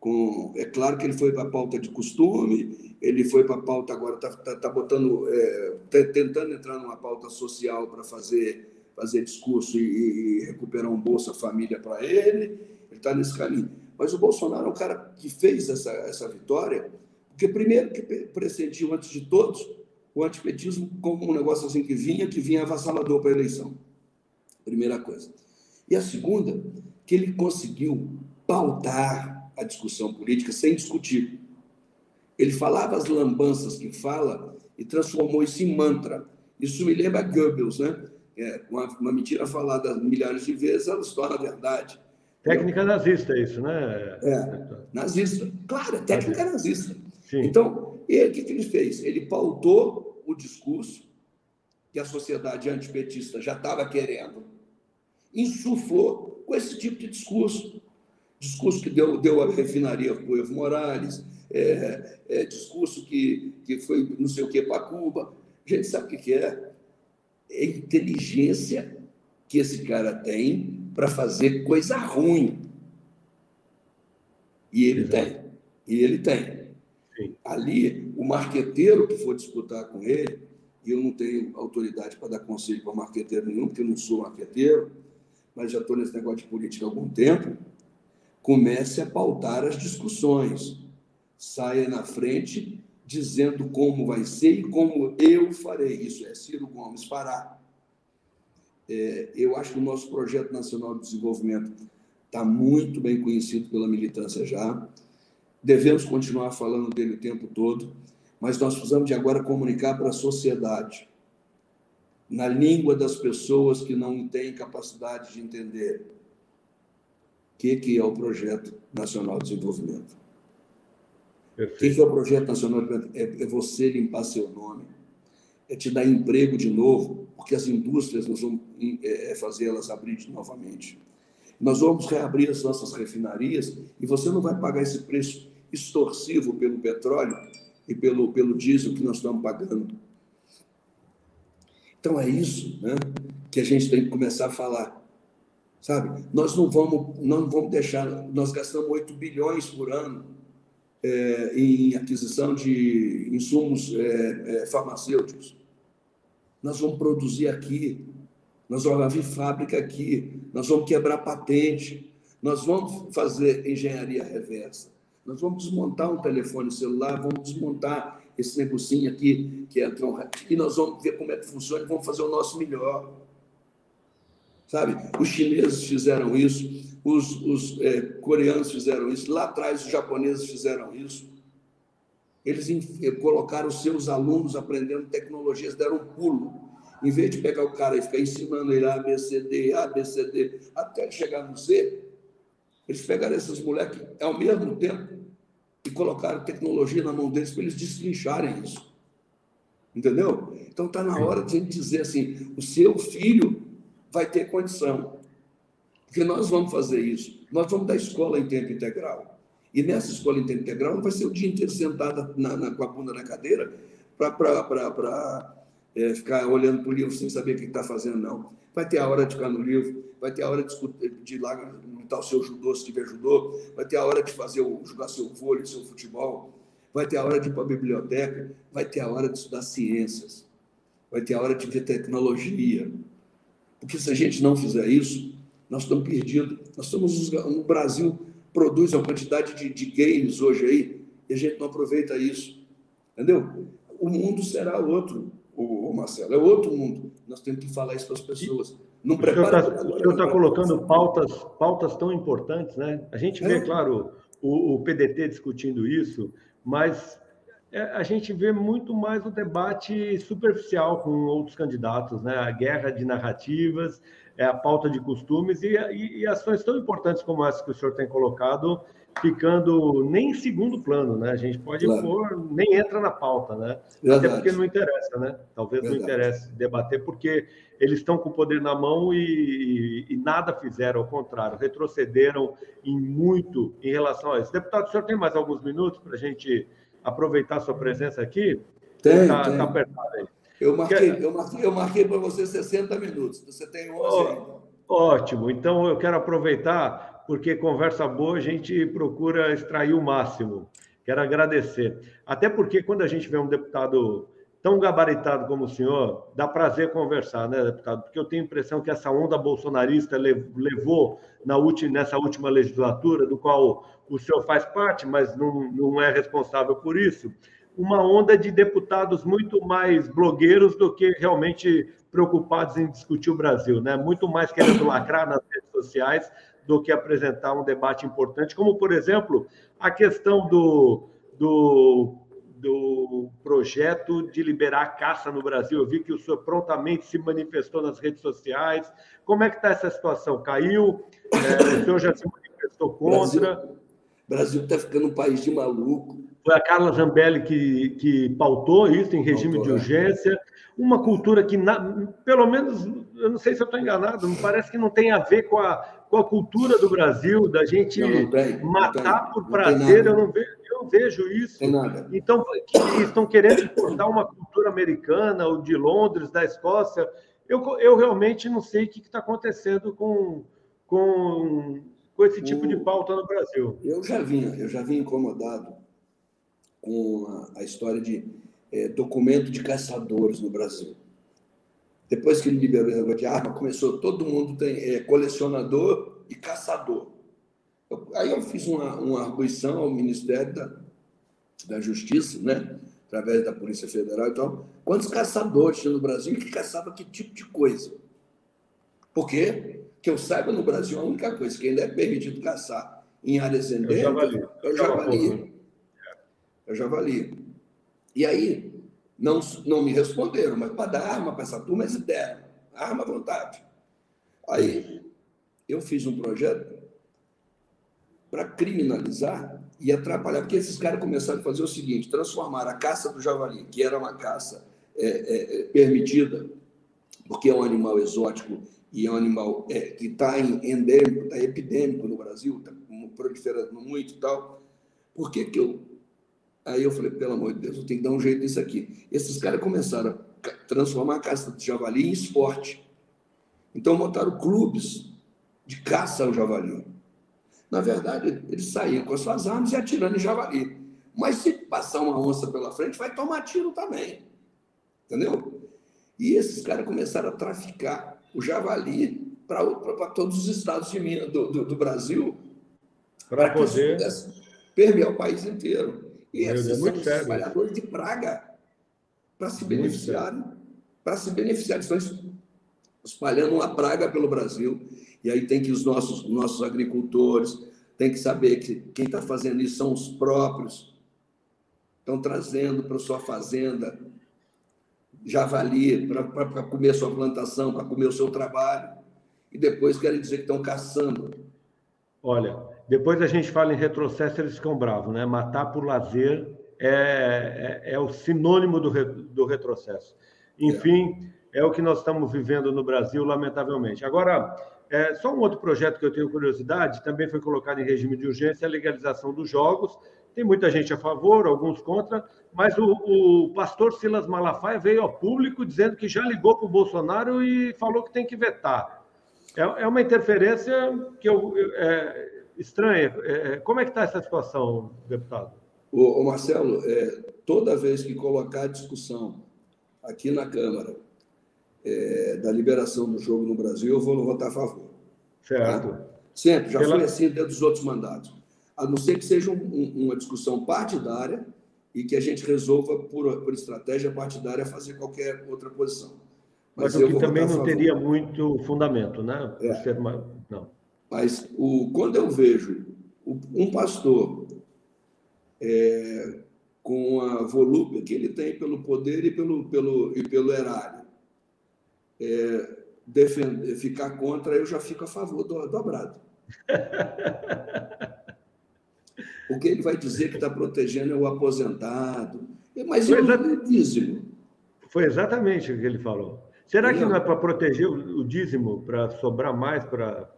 com. É claro que ele foi para a pauta de costume, ele foi para a pauta agora, está tá, tá botando. É, tá tentando entrar numa pauta social para fazer, fazer discurso e, e, recuperar um Bolsa Família para ele. Ele está nesse caminho. Mas o Bolsonaro é um cara que fez essa, essa vitória, porque, primeiro, que pressentiu antes de todos o antipetismo como um negócio assim que vinha, que vinha avassalador para a eleição. Primeira coisa. E a segunda, que ele conseguiu pautar a discussão política sem discutir. Ele falava as lambanças que fala e transformou isso em mantra. Isso me lembra Goebbels, né? É, uma, uma, mentira falada milhares de vezes, ela se torna verdade. Técnica nazista, isso, né? É, nazista. Claro, é técnica nazista. Sim. Então, ele, o que, que ele fez? Ele pautou o discurso que a sociedade antipetista já estava querendo, insuflou com esse tipo de discurso. Discurso que deu, deu a refinaria para o Evo Morales, é, é, discurso que, que foi não sei o que para Cuba. A gente sabe o que é? É inteligência que esse cara tem para fazer coisa ruim. E ele tem. E ele tem. Ali, o marqueteiro que for disputar com ele, e eu não tenho autoridade para dar conselho para marqueteiro nenhum, porque eu não sou marqueteiro, mas já estou nesse negócio de política há algum tempo, comece a pautar as discussões saia na frente dizendo como vai ser e como eu farei. Isso é Ciro Gomes fará. É, eu acho que o nosso projeto nacional de desenvolvimento está muito bem conhecido pela militância já. Devemos continuar falando dele o tempo todo, mas nós precisamos de agora comunicar para a sociedade, na língua das pessoas que não têm capacidade de entender o que, que é o projeto nacional de desenvolvimento. O que é o projeto nacional? É, é você limpar seu nome, é te dar emprego de novo, porque as indústrias nós vamos é, é fazer elas abrir novamente. Nós vamos reabrir as nossas refinarias e você não vai pagar esse preço extorsivo pelo petróleo e pelo, pelo diesel que nós estamos pagando. Então é isso né, que a gente tem que começar a falar. Sabe? Nós não vamos, não vamos deixar, nós gastamos 8 bilhões por ano é, em aquisição de insumos é, é, farmacêuticos. Nós vamos produzir aqui, nós vamos abrir fábrica aqui, nós vamos quebrar patente, nós vamos fazer engenharia reversa, nós vamos desmontar um telefone celular, vamos desmontar esse negocinho aqui, que é e nós vamos ver como é que funciona e vamos fazer o nosso melhor. Sabe? Os chineses fizeram isso, os, os é, coreanos fizeram isso, lá atrás os japoneses fizeram isso. Eles eh, colocaram os seus alunos aprendendo tecnologias, deram um pulo. Em vez de pegar o cara e ficar ensinando ele A, B, C, D, A, B, C, D, até chegar no Z, eles pegaram esses moleques ao mesmo tempo e colocaram tecnologia na mão deles para eles destrincharem isso. Entendeu? Então está na hora de a gente dizer assim: o seu filho vai ter condição. Porque nós vamos fazer isso. Nós vamos dar escola em tempo integral. E nessa escola em tempo integral não vai ser o dia inteiro sentada na, na, com a bunda na cadeira para é, ficar olhando para o livro sem saber o que está fazendo, não. Vai ter a hora de ficar no livro, vai ter a hora de, de lá lutar o seu judô, se tiver judô, vai ter a hora de fazer o, jogar seu vôlei, seu futebol, vai ter a hora de ir para a biblioteca, vai ter a hora de estudar ciências, vai ter a hora de ver tecnologia. Porque se a gente não fizer isso, nós estamos perdidos. Nós estamos no Brasil produz uma quantidade de, de games hoje aí e a gente não aproveita isso, entendeu? O mundo será outro, o, Marcelo, é outro mundo. Nós temos que falar isso para as pessoas. Não prepara. O senhor está tá colocando pautas, pautas tão importantes, né? A gente vê, é. claro, o, o PDT discutindo isso, mas é, a gente vê muito mais o debate superficial com outros candidatos, né? A guerra de narrativas é a pauta de costumes e, e, e, ações tão importantes como essa que o senhor tem colocado, ficando nem em segundo plano, né? A gente pode claro. pôr, nem entra na pauta, né? Verdade. Até porque não interessa, né? Talvez Verdade. não interesse debater, porque eles estão com o poder na mão e, e, nada fizeram, ao contrário, retrocederam em muito em relação a isso. Deputado, o senhor tem mais alguns minutos para a gente aproveitar a sua presença aqui? Tem, tá, tem. Tá apertado aí. Eu marquei, eu marquei, eu marquei para você 60 minutos. Você tem 11 oh, ainda. Ótimo. Então eu quero aproveitar, porque conversa boa a gente procura extrair o máximo. Quero agradecer. Até porque quando a gente vê um deputado tão gabaritado como o senhor, dá prazer conversar, né, deputado? Porque eu tenho a impressão que essa onda bolsonarista levou na última, nessa última legislatura, do qual o senhor faz parte, mas não, não é responsável por isso, uma onda de deputados muito mais blogueiros do que realmente preocupados em discutir o Brasil, né? Muito mais querendo lacrar nas redes sociais do que apresentar um debate importante, como, por exemplo, a questão do, do, do projeto de liberar a caça no Brasil. Eu vi que o senhor prontamente se manifestou nas redes sociais. Como é que está essa situação? Caiu? É, o senhor já se manifestou contra? O Brasil está ficando um país de maluco. Foi a Carla Zambelli que, que pautou isso em regime pautou, de é. urgência. É. Uma cultura que, na, pelo menos, eu não sei se eu estou enganado, me parece que não tem a ver com a, com a cultura do Brasil, da gente não, não tem, matar tem, por prazer. Eu não, vejo, eu não vejo isso. Então, que estão querendo importar uma cultura americana, ou de Londres, da Escócia. Eu, eu realmente não sei o que está acontecendo com, com, com esse tipo o, de pauta no Brasil. Eu já vinha, eu já vinha incomodado com a, a história de é, documento de caçadores no Brasil. Depois que ele liberou o negócio de arma, começou, todo mundo tem é, colecionador e caçador. Eu, aí eu fiz uma, uma arguição ao Ministério da, da Justiça, né? através da Polícia Federal e tal, quantos caçadores tinha no Brasil e que caçava que tipo de coisa. Por quê? Que eu saiba, no Brasil, a única coisa que ainda é permitido caçar em áreas endêmicas é o javali é o javali. E aí, não, não me responderam, mas para dar arma para essa turma, eles deram. Arma à vontade. Aí, eu fiz um projeto para criminalizar e atrapalhar, porque esses caras começaram a fazer o seguinte: transformar a caça do javali, que era uma caça é, é, é permitida, porque é um animal exótico e é um animal é, que está endêmico, está epidêmico no Brasil, está proliferando muito e tal. Por que, que eu Aí eu falei, pelo amor de Deus, eu tenho que dar um jeito nisso aqui. Esses caras começaram a transformar a caça de javali em esporte. Então montaram clubes de caça ao javali. Na verdade, eles saíam com as suas armas e atirando em javali. Mas se passar uma onça pela frente, vai tomar tiro também. Entendeu? E esses caras começaram a traficar o javali para todos os estados de Minas, do, do, do Brasil para poder permear o país inteiro. E esses Deus, são os trabalhadores de praga para se beneficiarem. Para se beneficiar. Estão espalhando uma praga pelo Brasil. E aí tem que os nossos, nossos agricultores tem que saber que quem está fazendo isso são os próprios. Estão trazendo para sua fazenda javali para comer a sua plantação, para comer o seu trabalho. E depois querem dizer que estão caçando. Olha, depois a gente fala em retrocesso, eles ficam bravos, né? Matar por lazer é, é, é o sinônimo do, re, do retrocesso. Enfim, é. é. o que nós estamos vivendo no Brasil, lamentavelmente. Agora, é, só um outro projeto que eu tenho curiosidade, também foi colocado em regime de urgência, é a legalização dos jogos. Tem muita gente a favor, alguns contra, mas o, o pastor Silas Malafaia veio ao público dizendo que já ligou para o Bolsonaro e falou que tem que vetar. É, é uma interferência que eu, é, estranha. É, é, como é que está essa situação, deputado? O, Marcelo, é, toda vez que colocar a discussão aqui na Câmara é, da liberação do jogo no Brasil, eu vou votar a favor. Certo. Tá? Sempre, já Pela... foi assim dentro dos outros mandatos. A não ser que seja um, uma discussão partidária e que a gente resolva, por, por estratégia partidária, fazer qualquer outra posição. Mas, Mas o que também não teria muito fundamento, né? É. Não. Mas o, quando eu vejo um pastor é, com a volúpia que ele tem pelo poder e pelo, pelo, e pelo erário, é, defender, ficar contra, eu já fico a favor do dobrado. Porque ele vai dizer que está protegendo o aposentado. Mas e o dízimo? Foi exatamente o que ele falou. Será que não é para proteger o dízimo, para sobrar mais para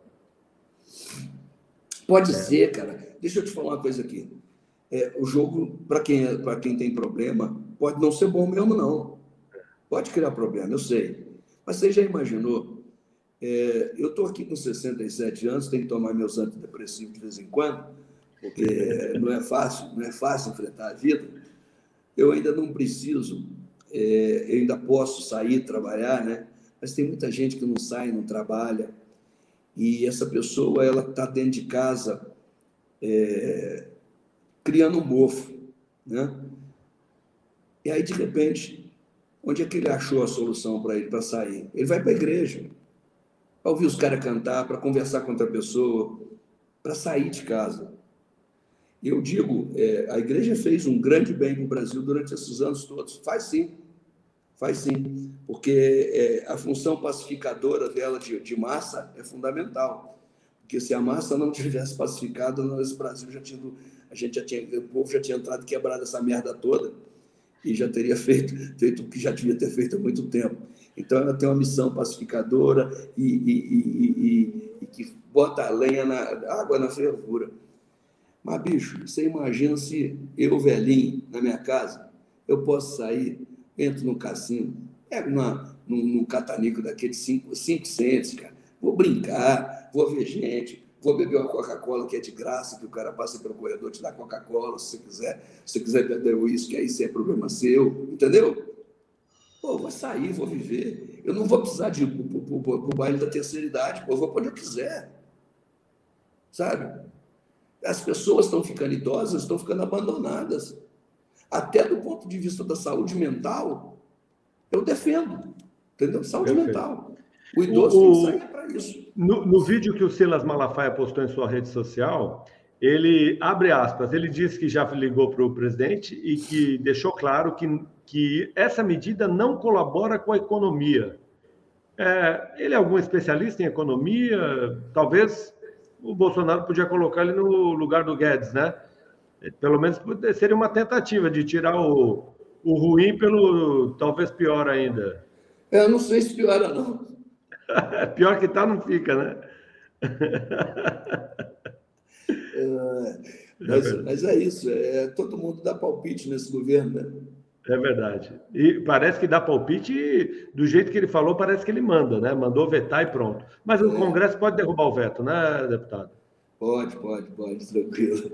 Pode é. ser, cara. Deixa eu te falar uma coisa aqui. É, o jogo, para quem, é, quem tem problema, pode não ser bom mesmo, não. Pode criar problema, eu sei. Mas você já imaginou? É, eu estou aqui com 67 anos, tenho que tomar meus antidepressivos de vez em quando, porque não é fácil, não é fácil enfrentar a vida. Eu ainda não preciso, é, eu ainda posso sair trabalhar, né? Mas tem muita gente que não sai, não trabalha, e essa pessoa ela está dentro de casa é, criando um mofo, né? E aí de repente, onde é que ele achou a solução para ele para sair? Ele vai para a igreja. para ouvir os caras cantar, para conversar com outra pessoa, para sair de casa. Eu digo, é, a igreja fez um grande bem para o Brasil durante esses anos todos. Faz sim, faz sim, porque é, a função pacificadora dela de, de, massa é fundamental. Porque se a massa não tivesse pacificada, nós, Brasil já tinha, a gente já tinha, o povo já tinha entrado quebrado essa merda toda e já teria feito, feito o que já devia ter feito há muito tempo. Então, ela tem uma missão pacificadora e, e, e, e que bota a lenha na água na fervura. Mas, bicho, você imagina se eu, velhinho, na minha casa, eu posso sair, entro no cassino, pego numa, num, num catanico daqueles 5 cents, cara, vou brincar, vou ver gente, vou beber uma Coca-Cola que é de graça, que o cara passa pelo corredor, te dá Coca-Cola, se você quiser. Se você quiser beber uísque, aí isso é problema seu, entendeu? Pô, vou sair, vou viver. Eu não vou precisar de ir para o baile da terceira idade, pô, eu vou onde eu quiser. Sabe? As pessoas estão ficando idosas, estão ficando abandonadas. Até do ponto de vista da saúde mental, eu defendo. Entendeu? Saúde Perfeito. mental. O idoso o, tem que sair para isso. No, no vídeo que o Silas Malafaia postou em sua rede social, ele abre aspas, ele disse que já ligou para o presidente e que deixou claro que, que essa medida não colabora com a economia. É, ele é algum especialista em economia? Talvez o Bolsonaro podia colocar ele no lugar do Guedes, né? Pelo menos seria uma tentativa de tirar o, o ruim pelo talvez pior ainda. Eu não sei se piora, não. pior que tá, não fica, né? é, mas, mas, é isso, é, todo mundo dá palpite nesse governo, né? É verdade. E parece que dá palpite do jeito que ele falou, parece que ele manda, né? Mandou vetar e pronto. Mas o é. Congresso pode derrubar o veto, né, deputado? Pode, pode, pode, tranquilo.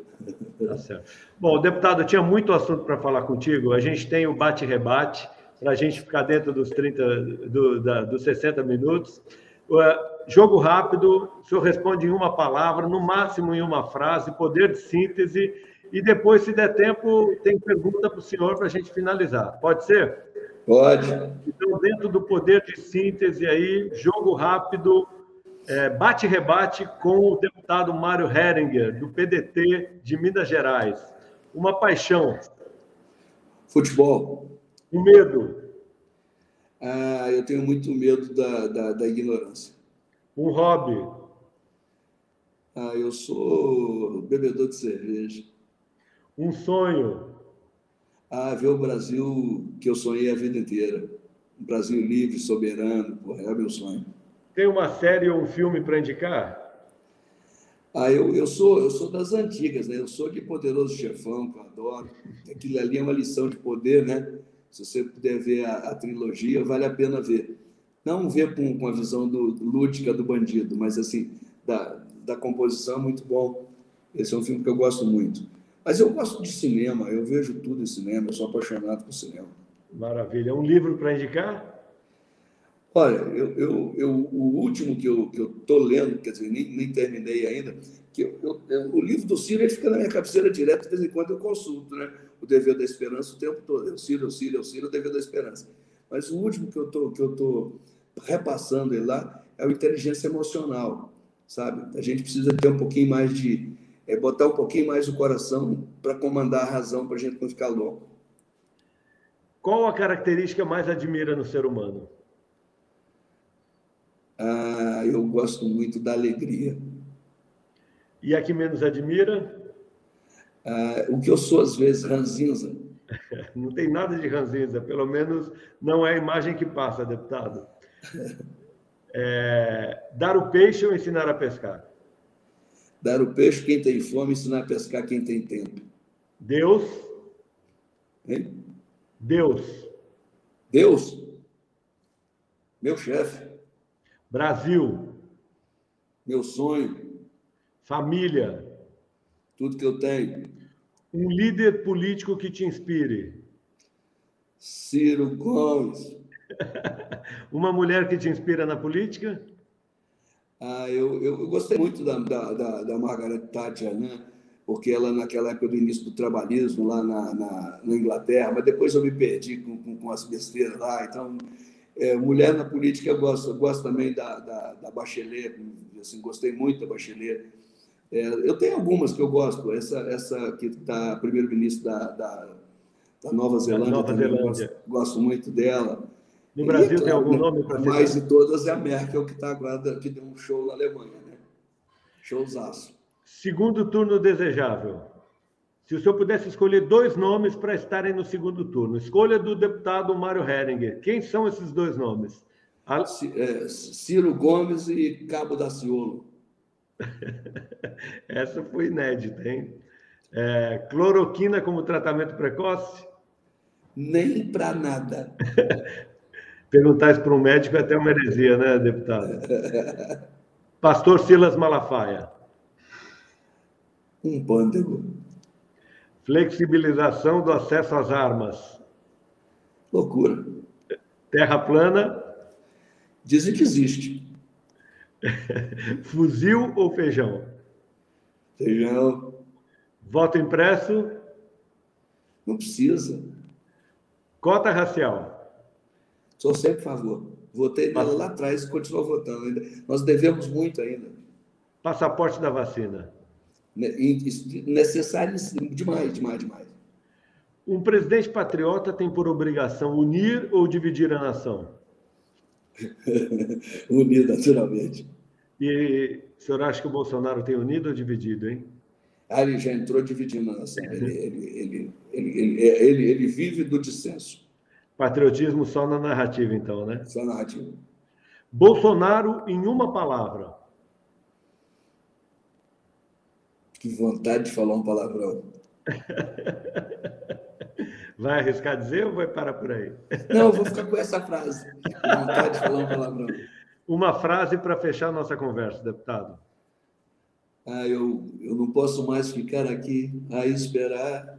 Tá certo. Bom, deputado, tinha muito assunto para falar contigo. A gente tem o bate-rebate para a gente ficar dentro dos 30, do, da, dos 60 minutos. Uh, jogo rápido, o senhor responde em uma palavra, no máximo em uma frase, poder de síntese e depois, se der tempo, tem pergunta para o senhor para a gente finalizar. Pode ser? Pode. Então, dentro do poder de síntese aí, jogo rápido, é, bate-rebate com o deputado Mário Heringer, do PDT de Minas Gerais. Uma paixão. Futebol. Um medo. Ah, eu tenho muito medo da, da, da ignorância. Um hobby. Ah, eu sou bebedor de cerveja. Um sonho. Ah, ver o Brasil que eu sonhei a vida inteira. Um Brasil livre, soberano, porra, é meu sonho. Tem uma série ou um filme para indicar? Ah, eu, eu, sou, eu sou das antigas, né? Eu sou de Poderoso Chefão, que eu adoro. Aquilo ali é uma lição de poder, né? Se você puder ver a, a trilogia, vale a pena ver. Não ver com, com a visão do, lúdica do bandido, mas assim, da, da composição, muito bom. Esse é um filme que eu gosto muito. Mas eu gosto de cinema, eu vejo tudo em cinema, eu sou apaixonado por cinema. Maravilha. Um livro para indicar? Olha, eu, eu, eu, o último que eu estou lendo, quer dizer, nem, nem terminei ainda, que eu, o livro do Ciro ele fica na minha cabeceira direto, de vez em quando eu consulto, né? O Dever da Esperança o tempo todo. É o Ciro, é o Ciro, é o Ciro, é o Dever da Esperança. Mas o último que eu tô, que eu estou repassando ele lá é o Inteligência Emocional, sabe? A gente precisa ter um pouquinho mais de, é botar um pouquinho mais o coração para comandar a razão para a gente não ficar louco. Qual a característica mais admira no ser humano? Ah, eu gosto muito da alegria. E a que menos admira? Ah, o que eu sou, às vezes, ranzinza. Não tem nada de ranzinza, pelo menos não é a imagem que passa, deputado. É, dar o peixe ou ensinar a pescar? Dar o peixe quem tem fome, ensinar a pescar quem tem tempo. Deus. Hein? Deus. Deus. Meu chefe. Brasil. Meu sonho. Família. Tudo que eu tenho. Um líder político que te inspire. Ciro Gomes. Uma mulher que te inspira na política? Ah, eu, eu, eu, gostei muito da, da, da, da Margaret Thatcher, né? porque ela, naquela época do início do trabalhismo lá na, na, na Inglaterra, mas depois eu me perdi com, com, com as besteiras lá, então É, mulher na política, eu gosto, eu gosto também da, da, da Bachelet, assim, gostei muito da Bachelet. É, eu tenho algumas que eu gosto, essa, essa que está primeiro-ministro da, da, da, Nova Zelândia, Nova Zelândia. Gosto, gosto, muito dela. No Brasil e, tem algum nome para Mais de todas é a Merkel, que está agora, que deu um show na Alemanha, né? Showzaço. Segundo turno desejável. Se o senhor pudesse escolher dois nomes para estarem no segundo turno, escolha do deputado Mário Heringer. Quem são esses dois nomes? A... É, Ciro Gomes e Cabo Daciolo. Essa foi inédita, hein? É, cloroquina como tratamento precoce? Nem para nada. Perguntar isso para um médico é até uma heresia, né, deputado? Pastor Silas Malafaia. Um pândego. Flexibilização do acesso às armas. Loucura. Terra plana. Dizem que existe. Fuzil ou feijão? Feijão. Voto impresso? Não precisa. Cota racial? Sou sempre a favor. Votei nela lá atrás e continuo votando. Nós devemos muito ainda. Passaporte da vacina? Necessário demais, demais, demais. Um presidente patriota tem por obrigação unir ou dividir a nação? Unir, naturalmente. E o senhor acha que o Bolsonaro tem unido ou dividido, hein? Ah, ele já entrou dividindo a nação. Ele, ele, ele, ele, ele, vive do dissenso. Patriotismo só na narrativa, então, né? Só na narrativa. Bolsonaro em uma palavra. Que vontade de falar um palavrão. Vai arriscar dizer ou vai parar por aí? Não, eu vou ficar com essa frase. Vontade de falar um palavrão. Uma frase para fechar nossa conversa, deputado. Ah, eu, eu não posso mais ficar aqui a esperar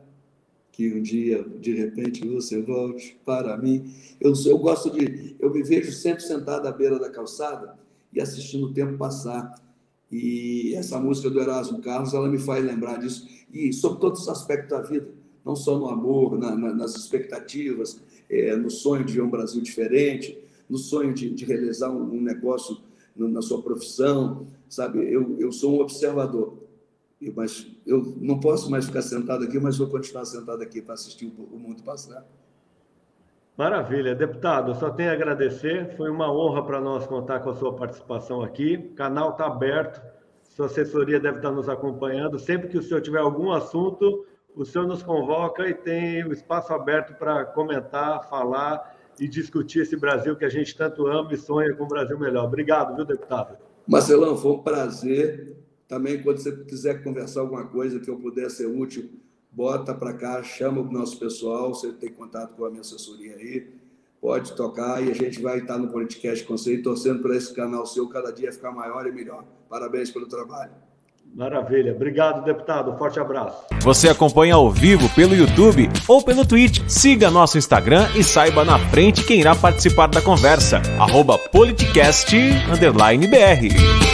que um dia, de repente, você volte para mim. Eu, eu gosto de. Eu me vejo sempre sentado à beira da calçada e assistindo o tempo passar. E essa música do Erasmo Carlos, ela me faz lembrar disso. E sobre todos os aspectos da vida, não só no amor, na, na, nas expectativas, é, no sonho de ver um Brasil diferente, no sonho de, de realizar um, um negócio na, na, sua profissão, sabe? Eu, eu sou um observador, eu, mas eu não posso mais ficar sentado aqui, mas vou continuar sentado aqui para assistir o, o mundo passar. Maravilha, deputado, só tenho a agradecer. Foi uma honra para nós contar com a sua participação aqui. O canal está aberto, sua assessoria deve estar nos acompanhando. Sempre que o senhor tiver algum assunto, o senhor nos convoca e tem o espaço aberto para comentar, falar e discutir esse Brasil que a gente tanto ama e sonha com um Brasil melhor. Obrigado, viu, deputado? Marcelão, foi um prazer. Também, quando você quiser conversar alguma coisa que eu puder ser útil, bota para cá, chama o nosso pessoal, você tem contato com a minha assessoria aí, pode tocar e a gente vai estar no podcast com você e torcendo para esse canal seu cada dia ficar maior e melhor. Parabéns pelo trabalho. Maravilha. Obrigado, deputado. Forte abraço. Você acompanha ao vivo pelo YouTube ou pelo Twitch. Siga nosso Instagram e saiba na frente quem irá participar da conversa. Arroba politicast_br.